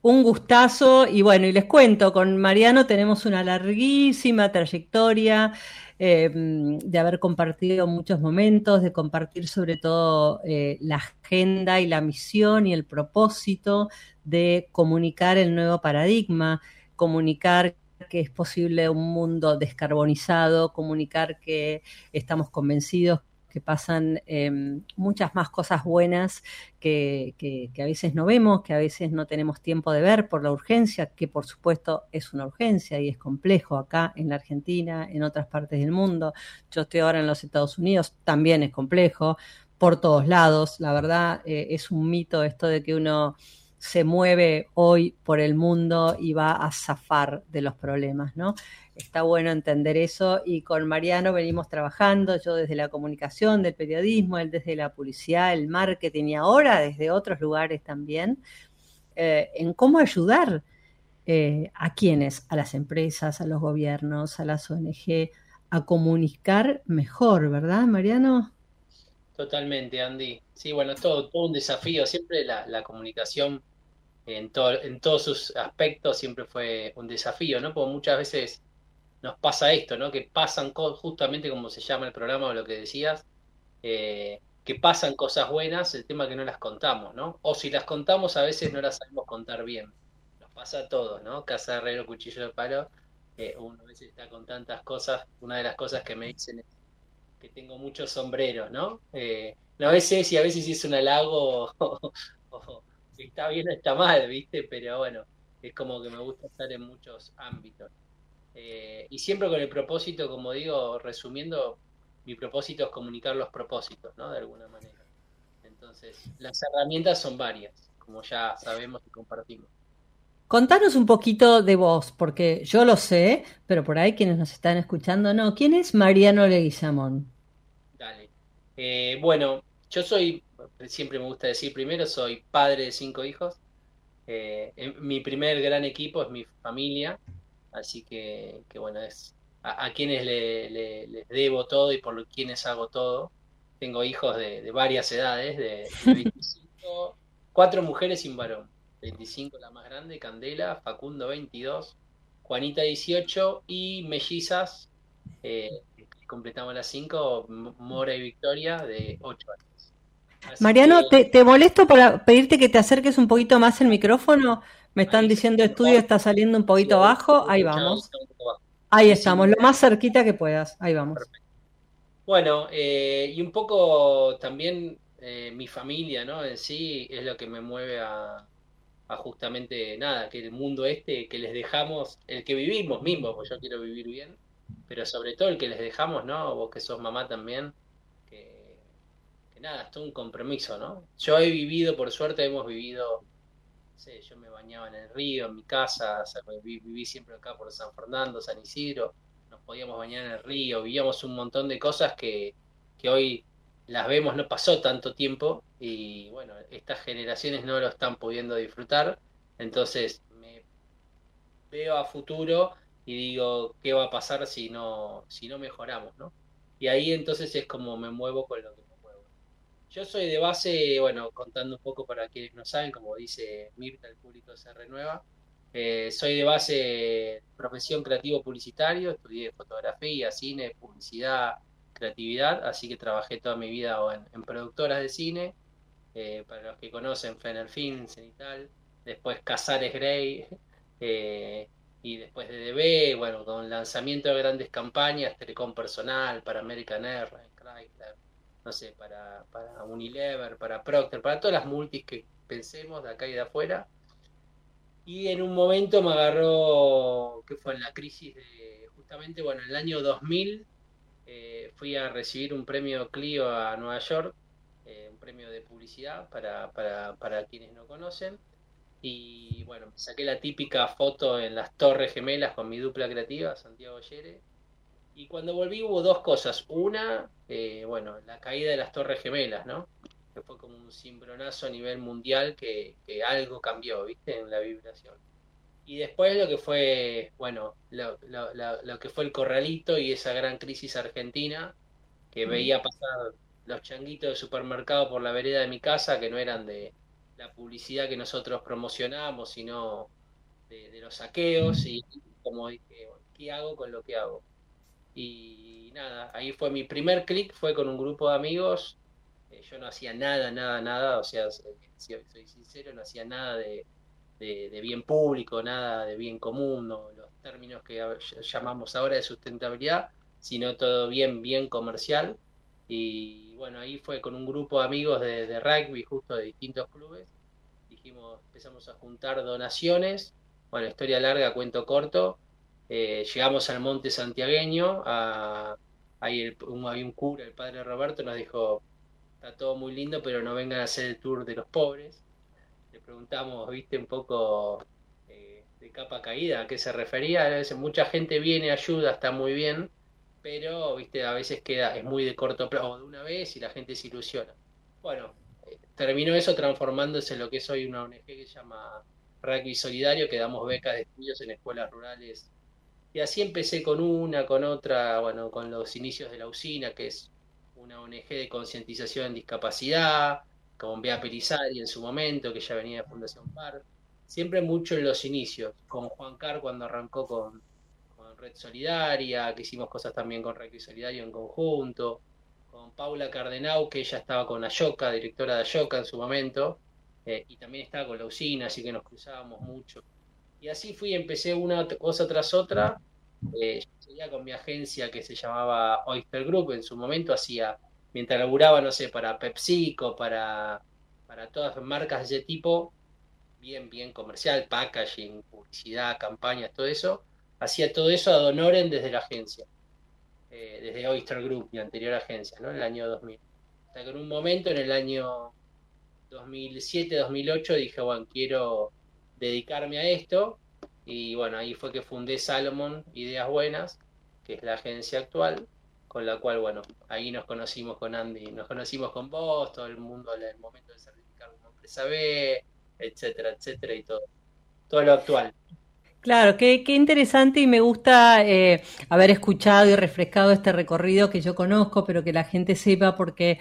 Un gustazo y bueno, y les cuento, con Mariano tenemos una larguísima trayectoria Em, de haber compartido muchos momentos, de compartir sobre todo eh, la agenda y la misión y el propósito de comunicar el nuevo paradigma, comunicar que es posible un mundo descarbonizado, comunicar que estamos convencidos pasan em, muchas más cosas buenas que, a veces no vemos, que a veces no tenemos tiempo de ver por la urgencia, que por supuesto es una urgencia y es complejo acá en la Argentina, en otras partes del mundo. Yo estoy ahora en los Estados Unidos, también es complejo, por todos lados. La verdad eh, es un mito esto de que uno se mueve hoy por el mundo y va a zafar de los problemas, ¿no? Está bueno entender eso y con Mariano venimos trabajando, yo desde la comunicación, del periodismo, él desde la publicidad, el marketing y ahora desde otros lugares también, eh, en cómo ayudar eh, a quienes, a las empresas, a los gobiernos, a las ONG, a comunicar mejor, ¿verdad, Mariano? Totalmente, Andy. Sí, bueno, todo, todo un desafío, siempre la, comunicación en, en todos sus aspectos siempre fue un desafío, ¿no? Porque muchas veces nos pasa esto, ¿no? Que pasan justamente como se llama el programa o lo que decías, eh, que pasan cosas buenas, el tema que no las contamos, ¿no? O si las contamos a veces no las sabemos contar bien. Nos pasa a todos, ¿no? Casa herrero, cuchillo de palo. Eh, uno a veces está con tantas cosas. Una de las cosas que me dicen es que tengo muchos sombreros, ¿no? Eh, a veces y a veces es un halago si está bien o está mal, ¿viste? Pero bueno, es como que me gusta estar en muchos ámbitos. Eh, y siempre con el propósito, como digo, resumiendo, mi propósito es comunicar los propósitos, ¿no? De alguna manera. Entonces, las herramientas son varias, como ya sabemos y compartimos. Contanos un poquito de vos, porque yo lo sé, pero por ahí quienes nos están escuchando no. ¿Quién es Mariano Leguizamón? Dale. Eh, bueno, yo soy, siempre me gusta decir primero, soy padre de cinco hijos. Eh, mi primer gran equipo es mi familia, así que, que bueno, es a, a quienes le- le- les debo todo y por lo quienes hago todo. Tengo hijos de, de varias edades, de, de 25, cuatro mujeres y un varón. 25 la más grande, Candela, Facundo 22, Juanita 18 y mellizas, eh, completamos las cinco, Mora y Victoria de 8 años. Así Mariano, que- te, te molesto para pedirte que te acerques un poquito más el micrófono. Me están diciendo estudio está saliendo un poquito bajo. Ahí vamos. Ahí estamos, lo más cerquita que puedas. Ahí vamos. Bueno, eh, y un poco también eh, mi familia, ¿no? En sí es lo que me mueve a, a justamente nada, que el mundo este que les dejamos, el que vivimos mismos, porque yo quiero vivir bien, pero sobre todo el que les dejamos, ¿no? Vos que sos mamá también, que, que nada, es todo un compromiso, ¿no? Yo he vivido, por suerte hemos vivido, no sé, yo me bañaba en el río, en mi casa, o sea, viví, viví siempre acá por San Fernando, San Isidro, nos podíamos bañar en el río, vivíamos un montón de cosas que, que hoy las vemos, no pasó tanto tiempo y bueno, estas generaciones no lo están pudiendo disfrutar, entonces me veo a futuro y digo, ¿qué va a pasar si no, si no mejoramos, ¿no? Y ahí entonces es como me muevo con lo que. Yo soy de base, bueno, contando un poco para quienes no saben, como dice Mirta, el público se renueva. Eh, soy de base profesión creativo publicitario, estudié fotografía, cine, publicidad, creatividad, así que trabajé toda mi vida en, productoras de cine, eh, para los que conocen Fenner Films y tal, después Casares Grey, eh, y después de DB, bueno, con lanzamiento de grandes campañas, Telecom Personal, para American Airlines, Chrysler, no sé, para, para Unilever, para Procter, para todas las multis que pensemos de acá y de afuera. Y en un momento me agarró, que fue en la crisis de, justamente, bueno, en el año 2000 eh, fui a recibir un premio Clio a Nueva York, eh, un premio de publicidad para, para, para quienes no conocen. Y bueno, saqué la típica foto en las Torres Gemelas con mi dupla creativa, Santiago Yere. Y cuando volví hubo dos cosas. Una, eh, bueno, la caída de las Torres Gemelas, ¿no? Que fue como un cimbronazo a nivel mundial que, que algo cambió, ¿viste? En la vibración. Y después lo que fue, bueno, lo, lo- lo- lo que fue el corralito y esa gran crisis argentina, que veía pasar los changuitos de supermercado por la vereda de mi casa, que no eran de la publicidad que nosotros promocionamos, sino de, de los saqueos, y como dije, ¿qué hago con lo que hago? Y nada, ahí fue mi primer clic, fue con un grupo de amigos, eh, yo no hacía nada, nada, nada, o sea, si soy sincero, no hacía nada de, de, bien público, nada de bien común, o los términos que llamamos ahora de sustentabilidad, sino todo bien, bien comercial. Y bueno, ahí fue con un grupo de amigos de, de rugby, justo de distintos clubes. Dijimos, empezamos a juntar donaciones. Bueno, historia larga, cuento corto. Eh, llegamos al Monte Santiagueño. A, ahí un, había un cura, el padre Roberto, nos dijo: Está todo muy lindo, pero no vengan a hacer el tour de los pobres. Le preguntamos, viste, un poco eh, de capa caída, a qué se refería. A veces mucha gente viene, ayuda, está muy bien, pero viste, a veces queda, es muy de corto plazo, de una vez y la gente se ilusiona. Bueno, eh, terminó eso transformándose en lo que es hoy una ONG que se llama Rugby Solidario, que damos becas de estudios en escuelas rurales. Y así empecé con una, con otra, bueno, con los inicios de la usina, que es una ONG de concientización en discapacidad, con Bea Perizari en su momento, que ya venía de Fundación PAR. Siempre mucho en los inicios, con Juan Car cuando arrancó con, Red Solidaria, que hicimos cosas también con Red Solidario en conjunto, con Paula Cardenau, que ella estaba con Ayoka, directora de Ayoka en su momento, eh, y también estaba con la usina, así que nos cruzábamos mucho. Y así fui, empecé una cosa tras otra. Eh, yo seguía con mi agencia que se llamaba Oyster Group, en su momento hacía, mientras laburaba, no sé, para PepsiCo, para, para todas las marcas de ese tipo, bien, bien comercial, packaging, publicidad, campañas, todo eso. hacía todo eso a Donoren desde la agencia, eh, desde Oyster Group, mi anterior agencia, ¿no? En el año 2000. Hasta que en un momento, en el año 2007-2008, dije, bueno, quiero dedicarme a esto. Y bueno, ahí fue que fundé Salomon Ideas Buenas, que es la agencia actual, con la cual, bueno, ahí nos conocimos con Andy, nos conocimos con vos, todo el mundo en el momento de certificar una empresa B, etcétera, etcétera, y todo, todo lo actual. Claro, qué, qué interesante y me gusta eh, haber escuchado y refrescado este recorrido que yo conozco, pero que la gente sepa porque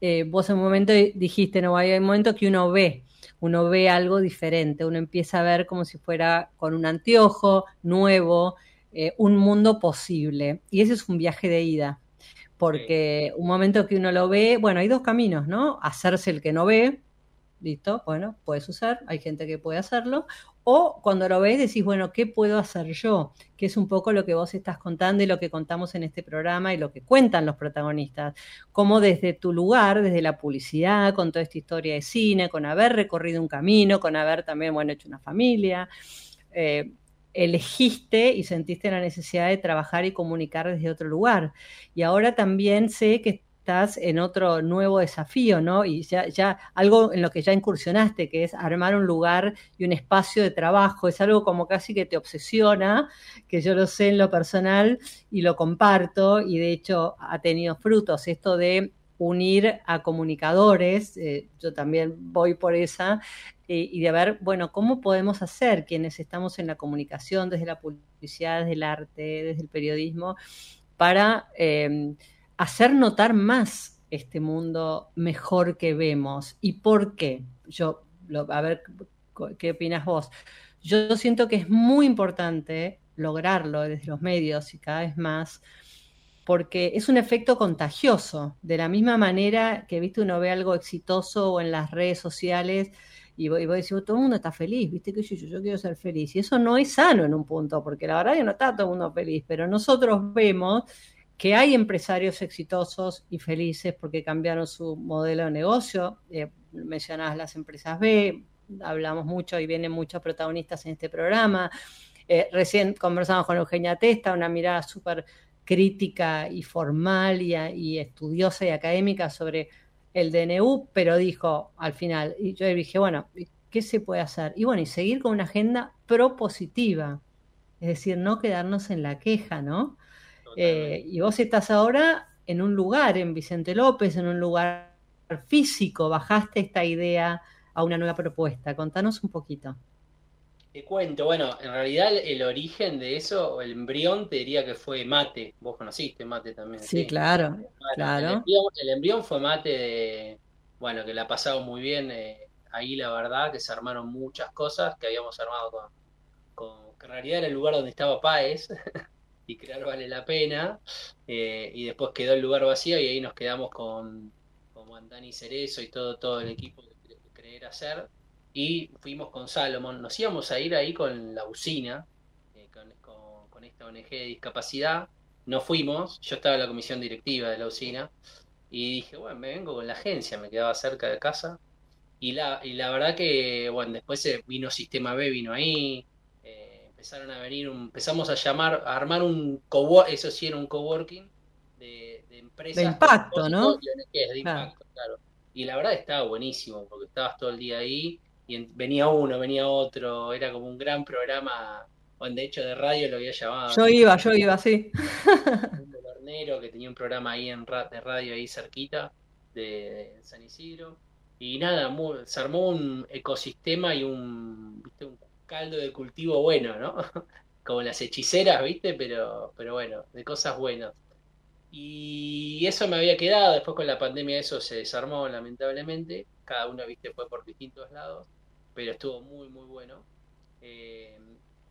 eh, vos en un momento dijiste, no, hay un momento que uno ve, uno ve algo diferente, uno empieza a ver como si fuera con un anteojo nuevo, eh, un mundo posible. Y ese es un viaje de ida, porque un momento que uno lo ve, bueno, hay dos caminos, ¿no? Hacerse el que no ve, listo, bueno, puedes usar, hay gente que puede hacerlo, o cuando lo ves decís, bueno, ¿qué puedo hacer yo? Que es un poco lo que vos estás contando y lo que contamos en este programa y lo que cuentan los protagonistas. Cómo desde tu lugar, desde la publicidad, con toda esta historia de cine, con haber recorrido un camino, con haber también, bueno, hecho una familia, eh, elegiste y sentiste la necesidad de trabajar y comunicar desde otro lugar. Y ahora también sé que en otro nuevo desafío, ¿no? Y ya, ya algo en lo que ya incursionaste, que es armar un lugar y un espacio de trabajo, es algo como casi que te obsesiona, que yo lo sé en lo personal y lo comparto, y de hecho ha tenido frutos esto de unir a comunicadores, eh, yo también voy por esa, eh, y de ver, bueno, cómo podemos hacer quienes estamos en la comunicación, desde la publicidad, desde el arte, desde el periodismo, para... Eh, hacer notar más este mundo mejor que vemos. ¿Y por qué? Yo, lo, a ver, ¿qué opinas vos? Yo siento que es muy importante lograrlo desde los medios y cada vez más, porque es un efecto contagioso. De la misma manera que, viste, uno ve algo exitoso o en las redes sociales y vos, y vos decís, todo el mundo está feliz, viste que yo, yo quiero ser feliz. Y eso no es sano en un punto, porque la verdad que no está todo el mundo feliz, pero nosotros vemos que hay empresarios exitosos y felices porque cambiaron su modelo de negocio. Eh, mencionabas las empresas B, hablamos mucho y vienen muchos protagonistas en este programa. Eh, recién conversamos con Eugenia Testa, una mirada súper crítica y formal y, y, estudiosa y académica sobre el DNU, pero dijo al final, y yo dije, bueno, ¿qué se puede hacer? Y bueno, y seguir con una agenda propositiva, es decir, no quedarnos en la queja, ¿no? Eh, y vos estás ahora en un lugar, en Vicente López, en un lugar físico, bajaste esta idea a una nueva propuesta. Contanos un poquito. Te cuento, bueno, en realidad el, origen de eso, el embrión, te diría que fue Mate. Vos conociste Mate también. Sí, claro, bueno, claro. El embrión, el embrión, fue Mate de, bueno, que la ha pasado muy bien eh, ahí, la verdad, que se armaron muchas cosas que habíamos armado con, con que en realidad era el lugar donde estaba Paez. y crear vale la pena. Eh, y después quedó el lugar vacío y ahí nos quedamos con, con Dani Cerezo y todo, todo el equipo de, creer hacer. Y fuimos con Salomon. Nos íbamos a ir ahí con la usina, eh, con, con, con, esta ONG de discapacidad. No fuimos, yo estaba en la comisión directiva de la usina. Y dije, bueno, me vengo con la agencia, me quedaba cerca de casa. Y la, y la verdad que, bueno, después vino Sistema B, vino ahí, empezaron a venir, un, empezamos a llamar, a armar un coworking, eso sí era un coworking de, de empresas. De impacto, ¿no? De impacto, claro. Y la verdad estaba buenísimo, porque estabas todo el día ahí y en, venía uno, venía otro, era como un gran programa, o de hecho de radio lo había llamado. Yo iba, yo iba, sí. Un hornero que tenía un programa ahí en de radio ahí cerquita de, de San Isidro. Y nada, muy, se armó un ecosistema y un, ¿viste? un caldo de cultivo bueno, ¿no? Como las hechiceras, ¿viste? Pero, pero bueno, de cosas buenas. Y eso me había quedado, después con la pandemia eso se desarmó lamentablemente, cada uno, viste, fue por distintos lados, pero estuvo muy, muy bueno. Eh,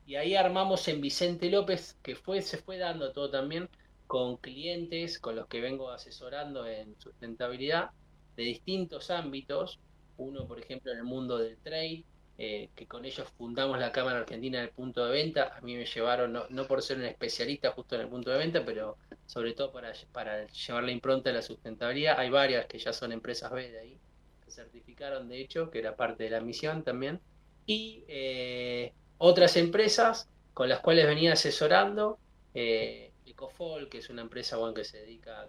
y ahí armamos en Vicente López, que fue, se fue dando todo también con clientes con los que vengo asesorando en sustentabilidad de distintos ámbitos. Uno, por ejemplo, en el mundo del trade, eh, que con ellos fundamos la Cámara Argentina del Punto de Venta. A mí me llevaron, no, por ser un especialista justo en el punto de venta, pero sobre todo para, para llevar la impronta de la sustentabilidad. Hay varias que ya son empresas B de ahí, que certificaron de hecho, que era parte de la misión también. Y eh, otras empresas con las cuales venía asesorando. Eh, Ecofol, que es una empresa bueno, que se dedica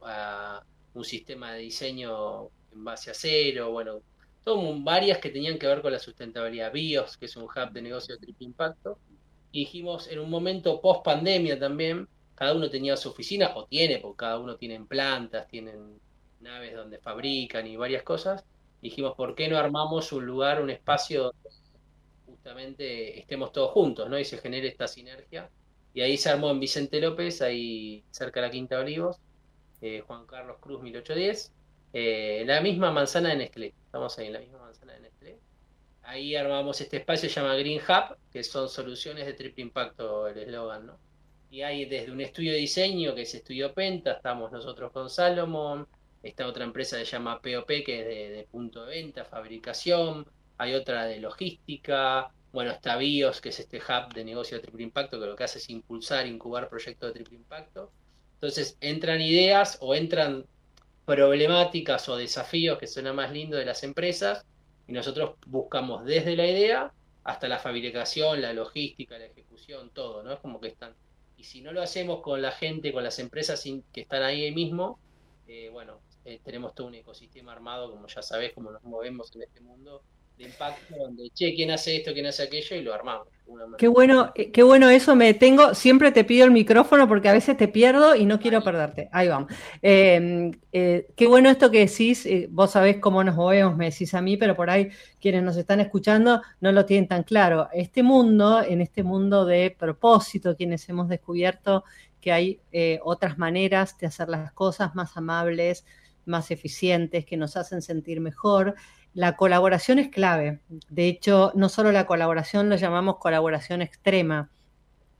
a- a un sistema de diseño en base a cero, bueno, un- varias que tenían que ver con la sustentabilidad. BIOS, que es un hub de negocio de triple impacto. Y dijimos, en un momento post pandemia también, cada uno tenía su oficina, o tiene, porque cada uno tiene plantas, tienen naves donde fabrican y varias cosas. Dijimos, ¿por qué no armamos un lugar, un espacio donde justamente estemos todos juntos, ¿no? Y se genere esta sinergia. Y ahí se armó en Vicente López, ahí cerca de la Quinta Olivos, eh, Juan Carlos Cruz 1810, eh, la misma manzana de Nestlé. Estamos ahí en la misma manzana de Nestlé. Ahí armamos este espacio, se llama Green Hub, que son soluciones de triple impacto, el eslogan, ¿no? Y hay desde un estudio de diseño, que es Estudio Penta, estamos nosotros con Salomon, está otra empresa que se llama POP, que es de, de punto de venta, fabricación, hay otra de logística, bueno, está BIOS, que es este hub de negocio de triple impacto, que lo que hace es impulsar, incubar proyectos de triple impacto. Entonces entran ideas o entran problemáticas o desafíos que suena más lindo de las empresas y nosotros buscamos desde la idea hasta la fabricación, la logística, la ejecución, todo, ¿no? Es como que están. Y si no lo hacemos con la gente, con las empresas que están ahí mismo, eh, bueno, eh, tenemos todo un ecosistema armado, como ya sabés, cómo nos movemos en este mundo de impacto, donde, che, ¿quién hace esto, quién hace aquello? Y lo armamos. Qué bueno, eh, qué bueno eso, me detengo. Siempre te pido el micrófono porque a veces te pierdo y no quiero perderte. Ahí vamos. Eh, eh, qué bueno esto que decís, eh, vos sabés cómo nos movemos, me decís a mí, pero por ahí quienes nos están escuchando no lo tienen tan claro. Este mundo, en este mundo de propósito, quienes hemos descubierto que hay otras maneras de hacer las cosas más amables, más eficientes, que nos hacen sentir mejor. La colaboración es clave. De hecho, no solo la colaboración, lo llamamos colaboración extrema.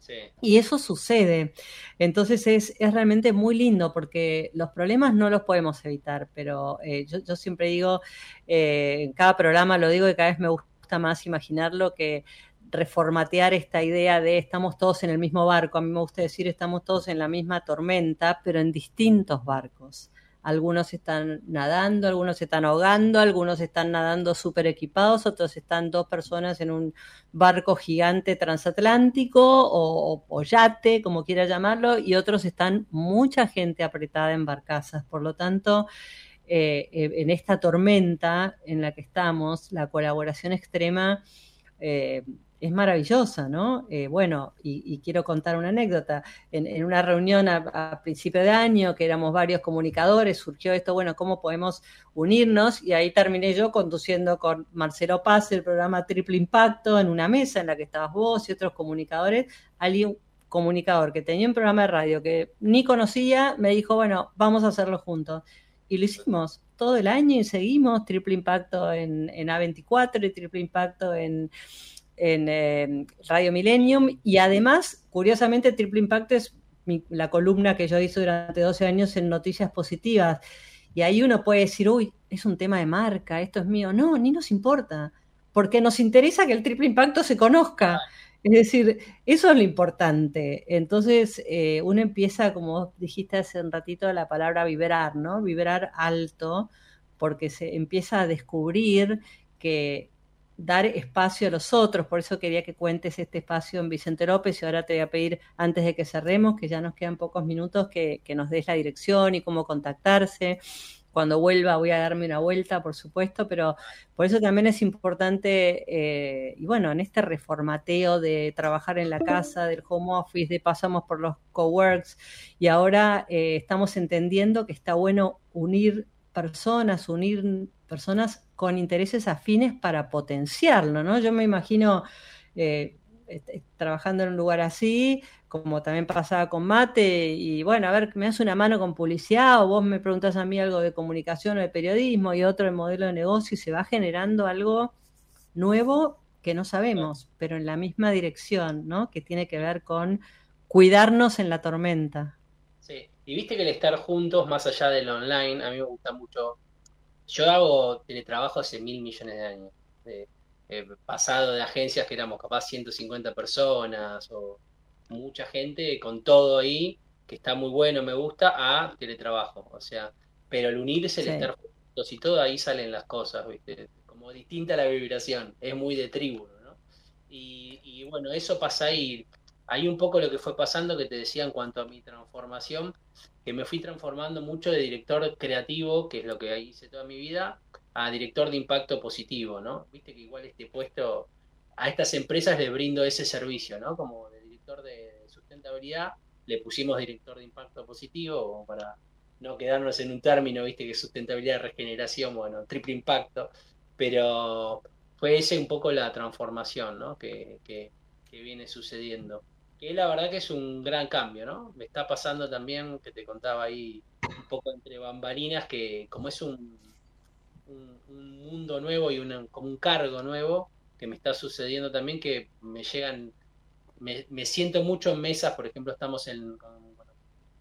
Sí. Y eso sucede. Entonces es, es realmente muy lindo porque los problemas no los podemos evitar, pero eh, yo, yo siempre digo, eh, en cada programa lo digo y cada vez me gusta más imaginarlo que reformatear esta idea de estamos todos en el mismo barco. A mí me gusta decir estamos todos en la misma tormenta, pero en distintos barcos. Algunos están nadando, algunos están ahogando, algunos están nadando súper equipados, otros están dos personas en un barco gigante transatlántico o, o- o yate, como quiera llamarlo, y otros están mucha gente apretada en barcazas. Por lo tanto, eh, eh, en esta tormenta en la que estamos, la colaboración extrema eh, es maravillosa, ¿no? Eh, bueno, y, quiero contar una anécdota. En, una reunión a, a principio de año, que éramos varios comunicadores, surgió esto, bueno, ¿cómo podemos unirnos? Y ahí terminé yo conduciendo con Marcelo Paz el programa Triple Impacto en una mesa en la que estabas vos y otros comunicadores. Alguien, comunicador que tenía un programa de radio que ni conocía, me dijo, bueno, vamos a hacerlo juntos. Y lo hicimos todo el año y seguimos triple impacto en A24 y triple impacto en, en eh, Radio Millennium. Y además, curiosamente, triple impacto es mi- la columna que yo hice durante 12 años en Noticias Positivas. Y ahí uno puede decir, uy, es un tema de marca, esto es mío. No, ni nos importa, porque nos interesa que el triple impacto se conozca. Es decir, eso es lo importante. Entonces, eh, uno empieza, como dijiste hace un ratito, la palabra vibrar, ¿no? Vibrar alto, porque se empieza a descubrir que dar espacio a los otros, por eso quería que cuentes este espacio en Vicente López y ahora te voy a pedir, antes de que cerremos, que ya nos quedan pocos minutos, que, que nos des la dirección y cómo contactarse. Cuando vuelva voy a darme una vuelta, por supuesto, pero por eso también es importante, eh, y bueno, en este reformateo de trabajar en la casa, del home office, de pasamos por los coworks, y ahora eh, estamos entendiendo que está bueno unir personas, unir personas con intereses afines para potenciarlo, ¿no? Yo me imagino eh, trabajando en un lugar así, como también pasaba con Mate, y bueno, a ver, me das una mano con publicidad, o vos me preguntas a mí algo de comunicación o de periodismo, y otro de modelo de negocio, y se va generando algo nuevo que no sabemos, pero en la misma dirección, ¿no? Que tiene que ver con cuidarnos en la tormenta. Sí, y viste que el estar juntos, más allá del online, a mí me gusta mucho. Yo hago teletrabajo hace mil millones de años. Eh, eh, pasado de agencias que éramos capaz 150 personas o mucha gente con todo ahí, que está muy bueno, me gusta, a teletrabajo. O sea, pero el unirse, el Sí. estar juntos y todo, ahí salen las cosas, ¿viste? Como distinta la vibración, es muy de tribu, ¿no? Y, y bueno, eso pasa ahí. Hay un poco lo que fue pasando que te decía en cuanto a mi transformación, que me fui transformando mucho de director creativo, que es lo que hice toda mi vida, a director de impacto positivo, ¿no? Viste que igual este puesto a estas empresas les brindo ese servicio, ¿no? Como de director de sustentabilidad, le pusimos director de impacto positivo para no quedarnos en un término, viste, que sustentabilidad, regeneración, bueno, triple impacto, pero fue ese un poco la transformación, ¿no? Que viene sucediendo. Que la verdad que es un gran cambio, ¿no? Me está pasando también, que te contaba ahí un poco entre bambalinas, que como es un, un, un mundo nuevo y una- como un cargo nuevo, que me está sucediendo también, que me llegan, me, me siento mucho en mesas, por ejemplo, estamos en,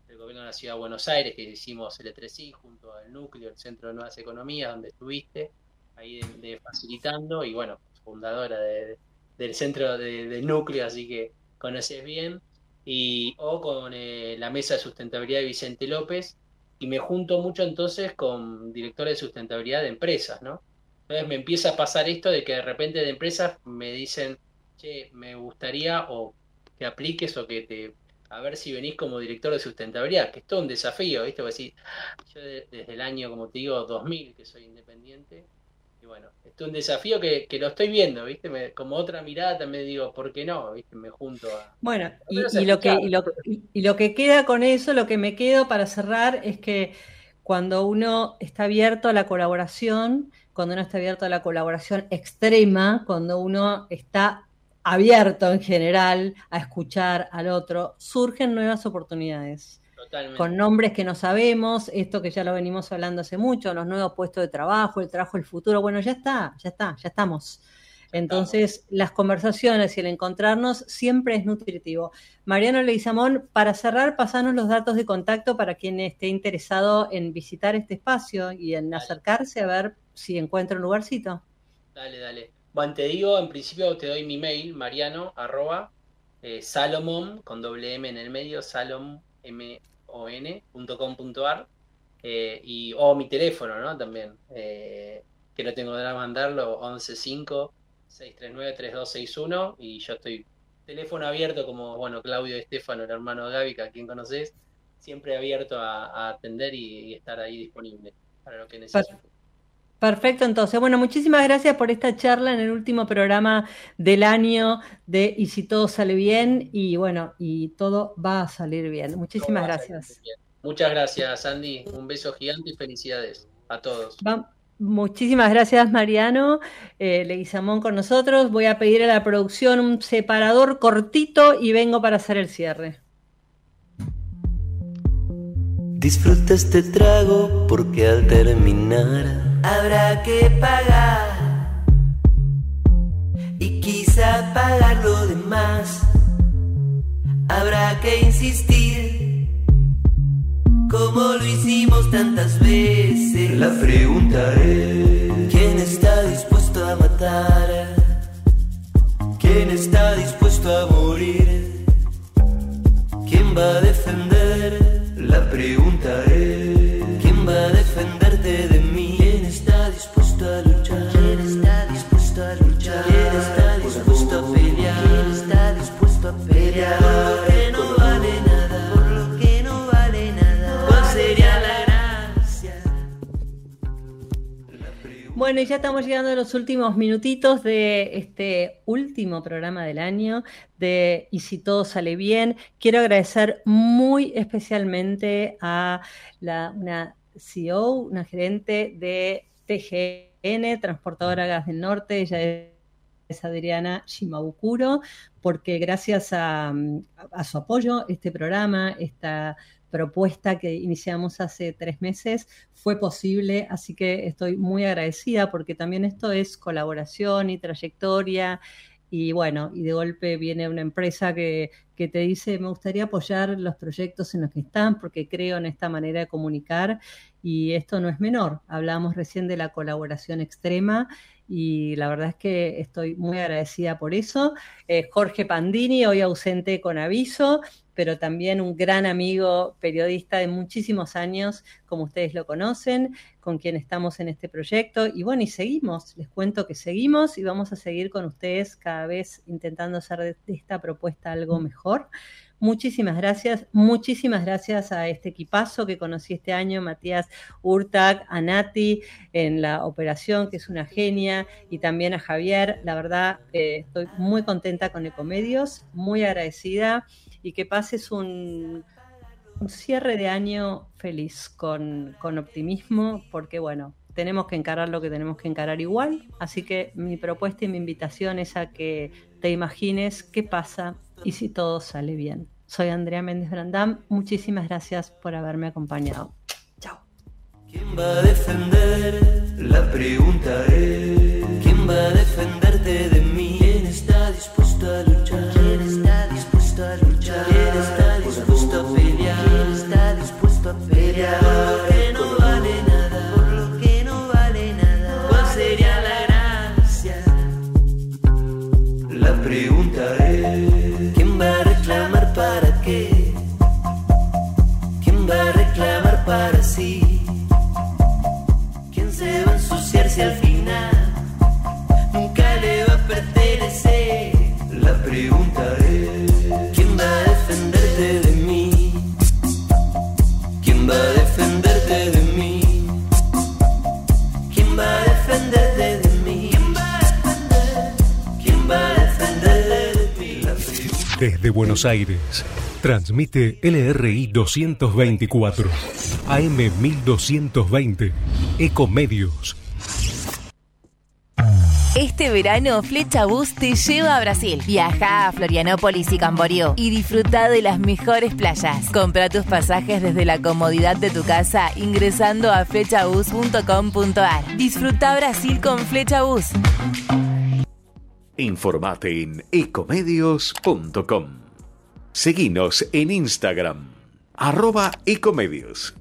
el gobierno de la Ciudad de Buenos Aires, que hicimos L3I junto al núcleo, el Centro de Nuevas Economías, donde estuviste, ahí de, de facilitando, y bueno, fundadora de- del centro de- del núcleo, así que conoces bien, y o con eh, la mesa de sustentabilidad de Vicente López, y me junto mucho entonces con directores de sustentabilidad de empresas, ¿no? Entonces me empieza a pasar esto de que de repente de empresas me dicen, che, me gustaría o que apliques o que te, a ver si venís como director de sustentabilidad, que es todo un desafío, ¿viste? Porque decís, yo de- desde el año, como te digo, 2000 que soy independiente, y bueno, esto es un desafío que, que lo estoy viendo, ¿viste? Me- como otra mirada también digo, ¿por qué no? ¿Viste? Me junto a... Bueno, y, y lo que, y, lo, y lo que queda con eso, lo que me quedo para cerrar es que cuando uno está abierto a la colaboración, cuando uno está abierto a la colaboración extrema, cuando uno está abierto en general a escuchar al otro, surgen nuevas oportunidades Totalmente. con nombres que no sabemos, esto que ya lo venimos hablando hace mucho, los nuevos puestos de trabajo, el trabajo del futuro, bueno, ya está, ya está, ya estamos. Entonces, las conversaciones y el encontrarnos siempre es nutritivo. Mariano Leguizamón, para cerrar, pasanos los datos de contacto para quien esté interesado en visitar este espacio y en acercarse a ver si encuentra un lugarcito. Dale, dale. Bueno, te digo, en principio te doy mi mail, mariano, arroba, eh, salomon, con doble M en el medio, salom, m o n, punto com punto ar, eh, y, o mi teléfono, ¿no? También, eh, que no tengo de mandarlo, 115-639-3261, y yo estoy, teléfono abierto como, bueno, Claudio Estefano, el hermano de Gaby, que a quien conoces, siempre abierto a, atender y, y estar ahí disponible para lo que necesiten. Perfecto, entonces, bueno, muchísimas gracias por esta charla en el último programa del año de Y si todo sale bien, y bueno, y todo va a salir bien. Muchísimas gracias. bien. Muchas gracias, Andy. Un beso gigante y felicidades a todos. Va- muchísimas gracias, Mariano eh, Leguizamón con nosotros. Voy a pedir a la producción un separador cortito y vengo para hacer el cierre. Disfruta este trago porque al terminar habrá que pagar y quizá pagar lo demás. Habrá que insistir como lo hicimos tantas veces. La pregunta es: ¿quién está dispuesto a matar? ¿Quién está dispuesto a morir? ¿Quién va a defender? La pregunta Bueno, y ya estamos llegando a los últimos minutitos de este último programa del año de Y si todo sale bien. Quiero agradecer muy especialmente a la, una CEO, una gerente de TGN, Transportadora Gas del Norte, ella es Adriana Shimabukuro, porque gracias a, a su apoyo, este programa, esta propuesta que iniciamos hace tres meses fue posible, así que estoy muy agradecida porque también esto es colaboración y trayectoria y bueno, y de golpe viene una empresa que, que te dice, me gustaría apoyar los proyectos en los que están porque creo en esta manera de comunicar y esto no es menor. Hablábamos recién de la colaboración extrema y la verdad es que estoy muy agradecida por eso. Eh, Jorge Pandini, hoy ausente con aviso, pero también un gran amigo periodista de muchísimos años, como ustedes lo conocen, con quien estamos en este proyecto. Y bueno, y seguimos, les cuento que seguimos y vamos a seguir con ustedes cada vez intentando hacer de esta propuesta algo mejor. Muchísimas gracias, muchísimas gracias a este equipazo que conocí este año, Matías Urtac, a Nati en la operación, que es una genia, y también a Javier. La verdad, eh, estoy muy contenta con Ecomedios, muy agradecida y que pases un, un cierre de año feliz, con, con optimismo, porque bueno, tenemos que encarar lo que tenemos que encarar igual. Así que mi propuesta y mi invitación es a que te imagines qué pasa y si todo sale bien. Soy Andrea Méndez Brandam. Muchísimas gracias por haberme acompañado. Chao. ¿Quién va a defender? La pregunta es ¿Quién va a defenderte de mí? ¿Quién está dispuesto a luchar? ¿Quién está dispuesto a luchar? ¿Quién está dispuesto a pelear? ¿Quién está dispuesto a pelear? Si al final nunca le va a pertenecer? La pregunta es ¿Quién va a defenderte de mí? ¿Quién va a defenderte de mí? ¿Quién va a defenderte de mí? ¿Quién va a defender? ¿Quién va a defenderte de mí? La pregunta Desde Buenos Aires, transmite LRI 224, AM 1220, Ecomedios. Este verano, Flecha Bus te lleva a Brasil. Viaja a Florianópolis y Camboriú y disfruta de las mejores playas. Compra tus pasajes desde la comodidad de tu casa ingresando a flechabus.com.ar. Disfruta Brasil con Flecha Bus. Informate en ecomedios.com. Seguinos en Instagram, arroba ecomedios.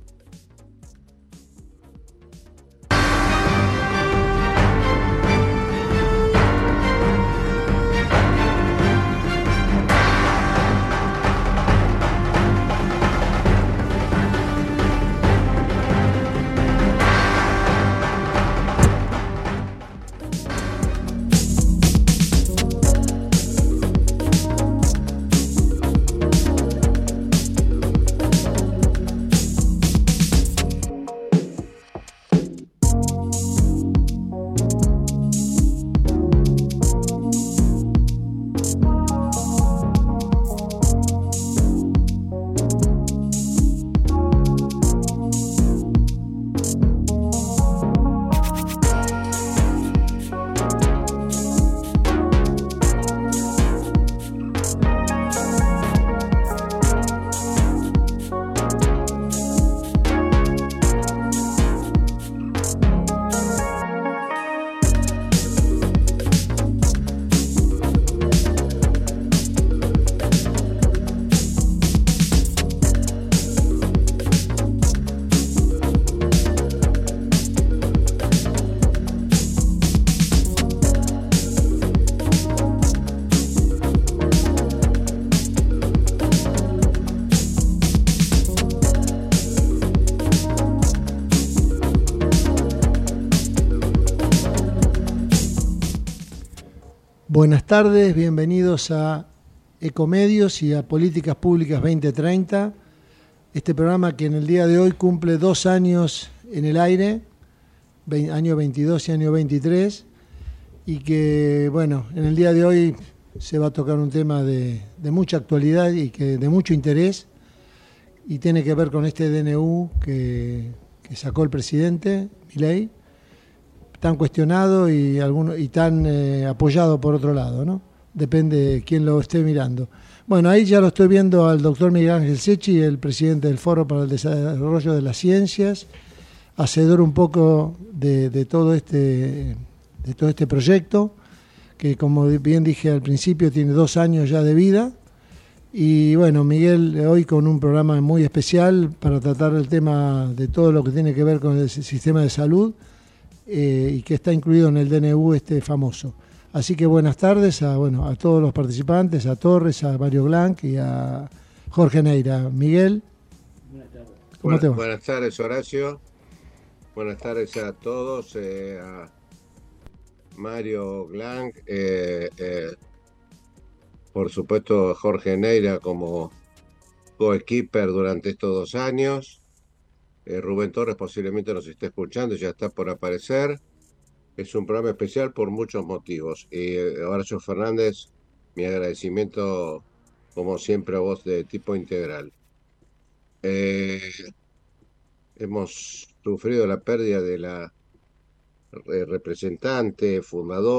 Buenas tardes, bienvenidos a Ecomedios y a Políticas Públicas 2030. Este programa que en el día de hoy cumple dos años en el aire, año 22 y año 23, y que, bueno, en el día de hoy se va a tocar un tema de, de mucha actualidad y que de mucho interés, y tiene que ver con este DNU que, que sacó el presidente, Milei, tan cuestionado y, alguno, y tan eh, apoyado por otro lado, ¿no? Depende de quién lo esté mirando. Bueno, ahí ya lo estoy viendo al doctor Miguel Ángel Sechi, el presidente del Foro para el Desarrollo de las Ciencias, hacedor un poco de, de todo este de todo este proyecto, que como bien dije al principio tiene dos años ya de vida Y bueno, Miguel, hoy con un programa muy especial para tratar el tema de todo lo que tiene que ver con el sistema de salud eh, y que está incluido en el DNU este famoso. Así que buenas tardes a, bueno, a todos los participantes, a Torres, a Mario Blanc y a Jorge Neira. Miguel. ¿Cómo te va? Buenas tardes, Horacio. Buenas tardes a todos. eh, a Mario Blanc, eh, eh, por supuesto a Jorge Neira como coequiper durante estos dos años. Eh, Rubén Torres posiblemente nos esté escuchando, ya está por aparecer. Es un programa especial por muchos motivos. Y eh, Horacio Fernández, mi agradecimiento como siempre a vos de tipo integral. Eh, hemos sufrido la pérdida de la representante, fundadora.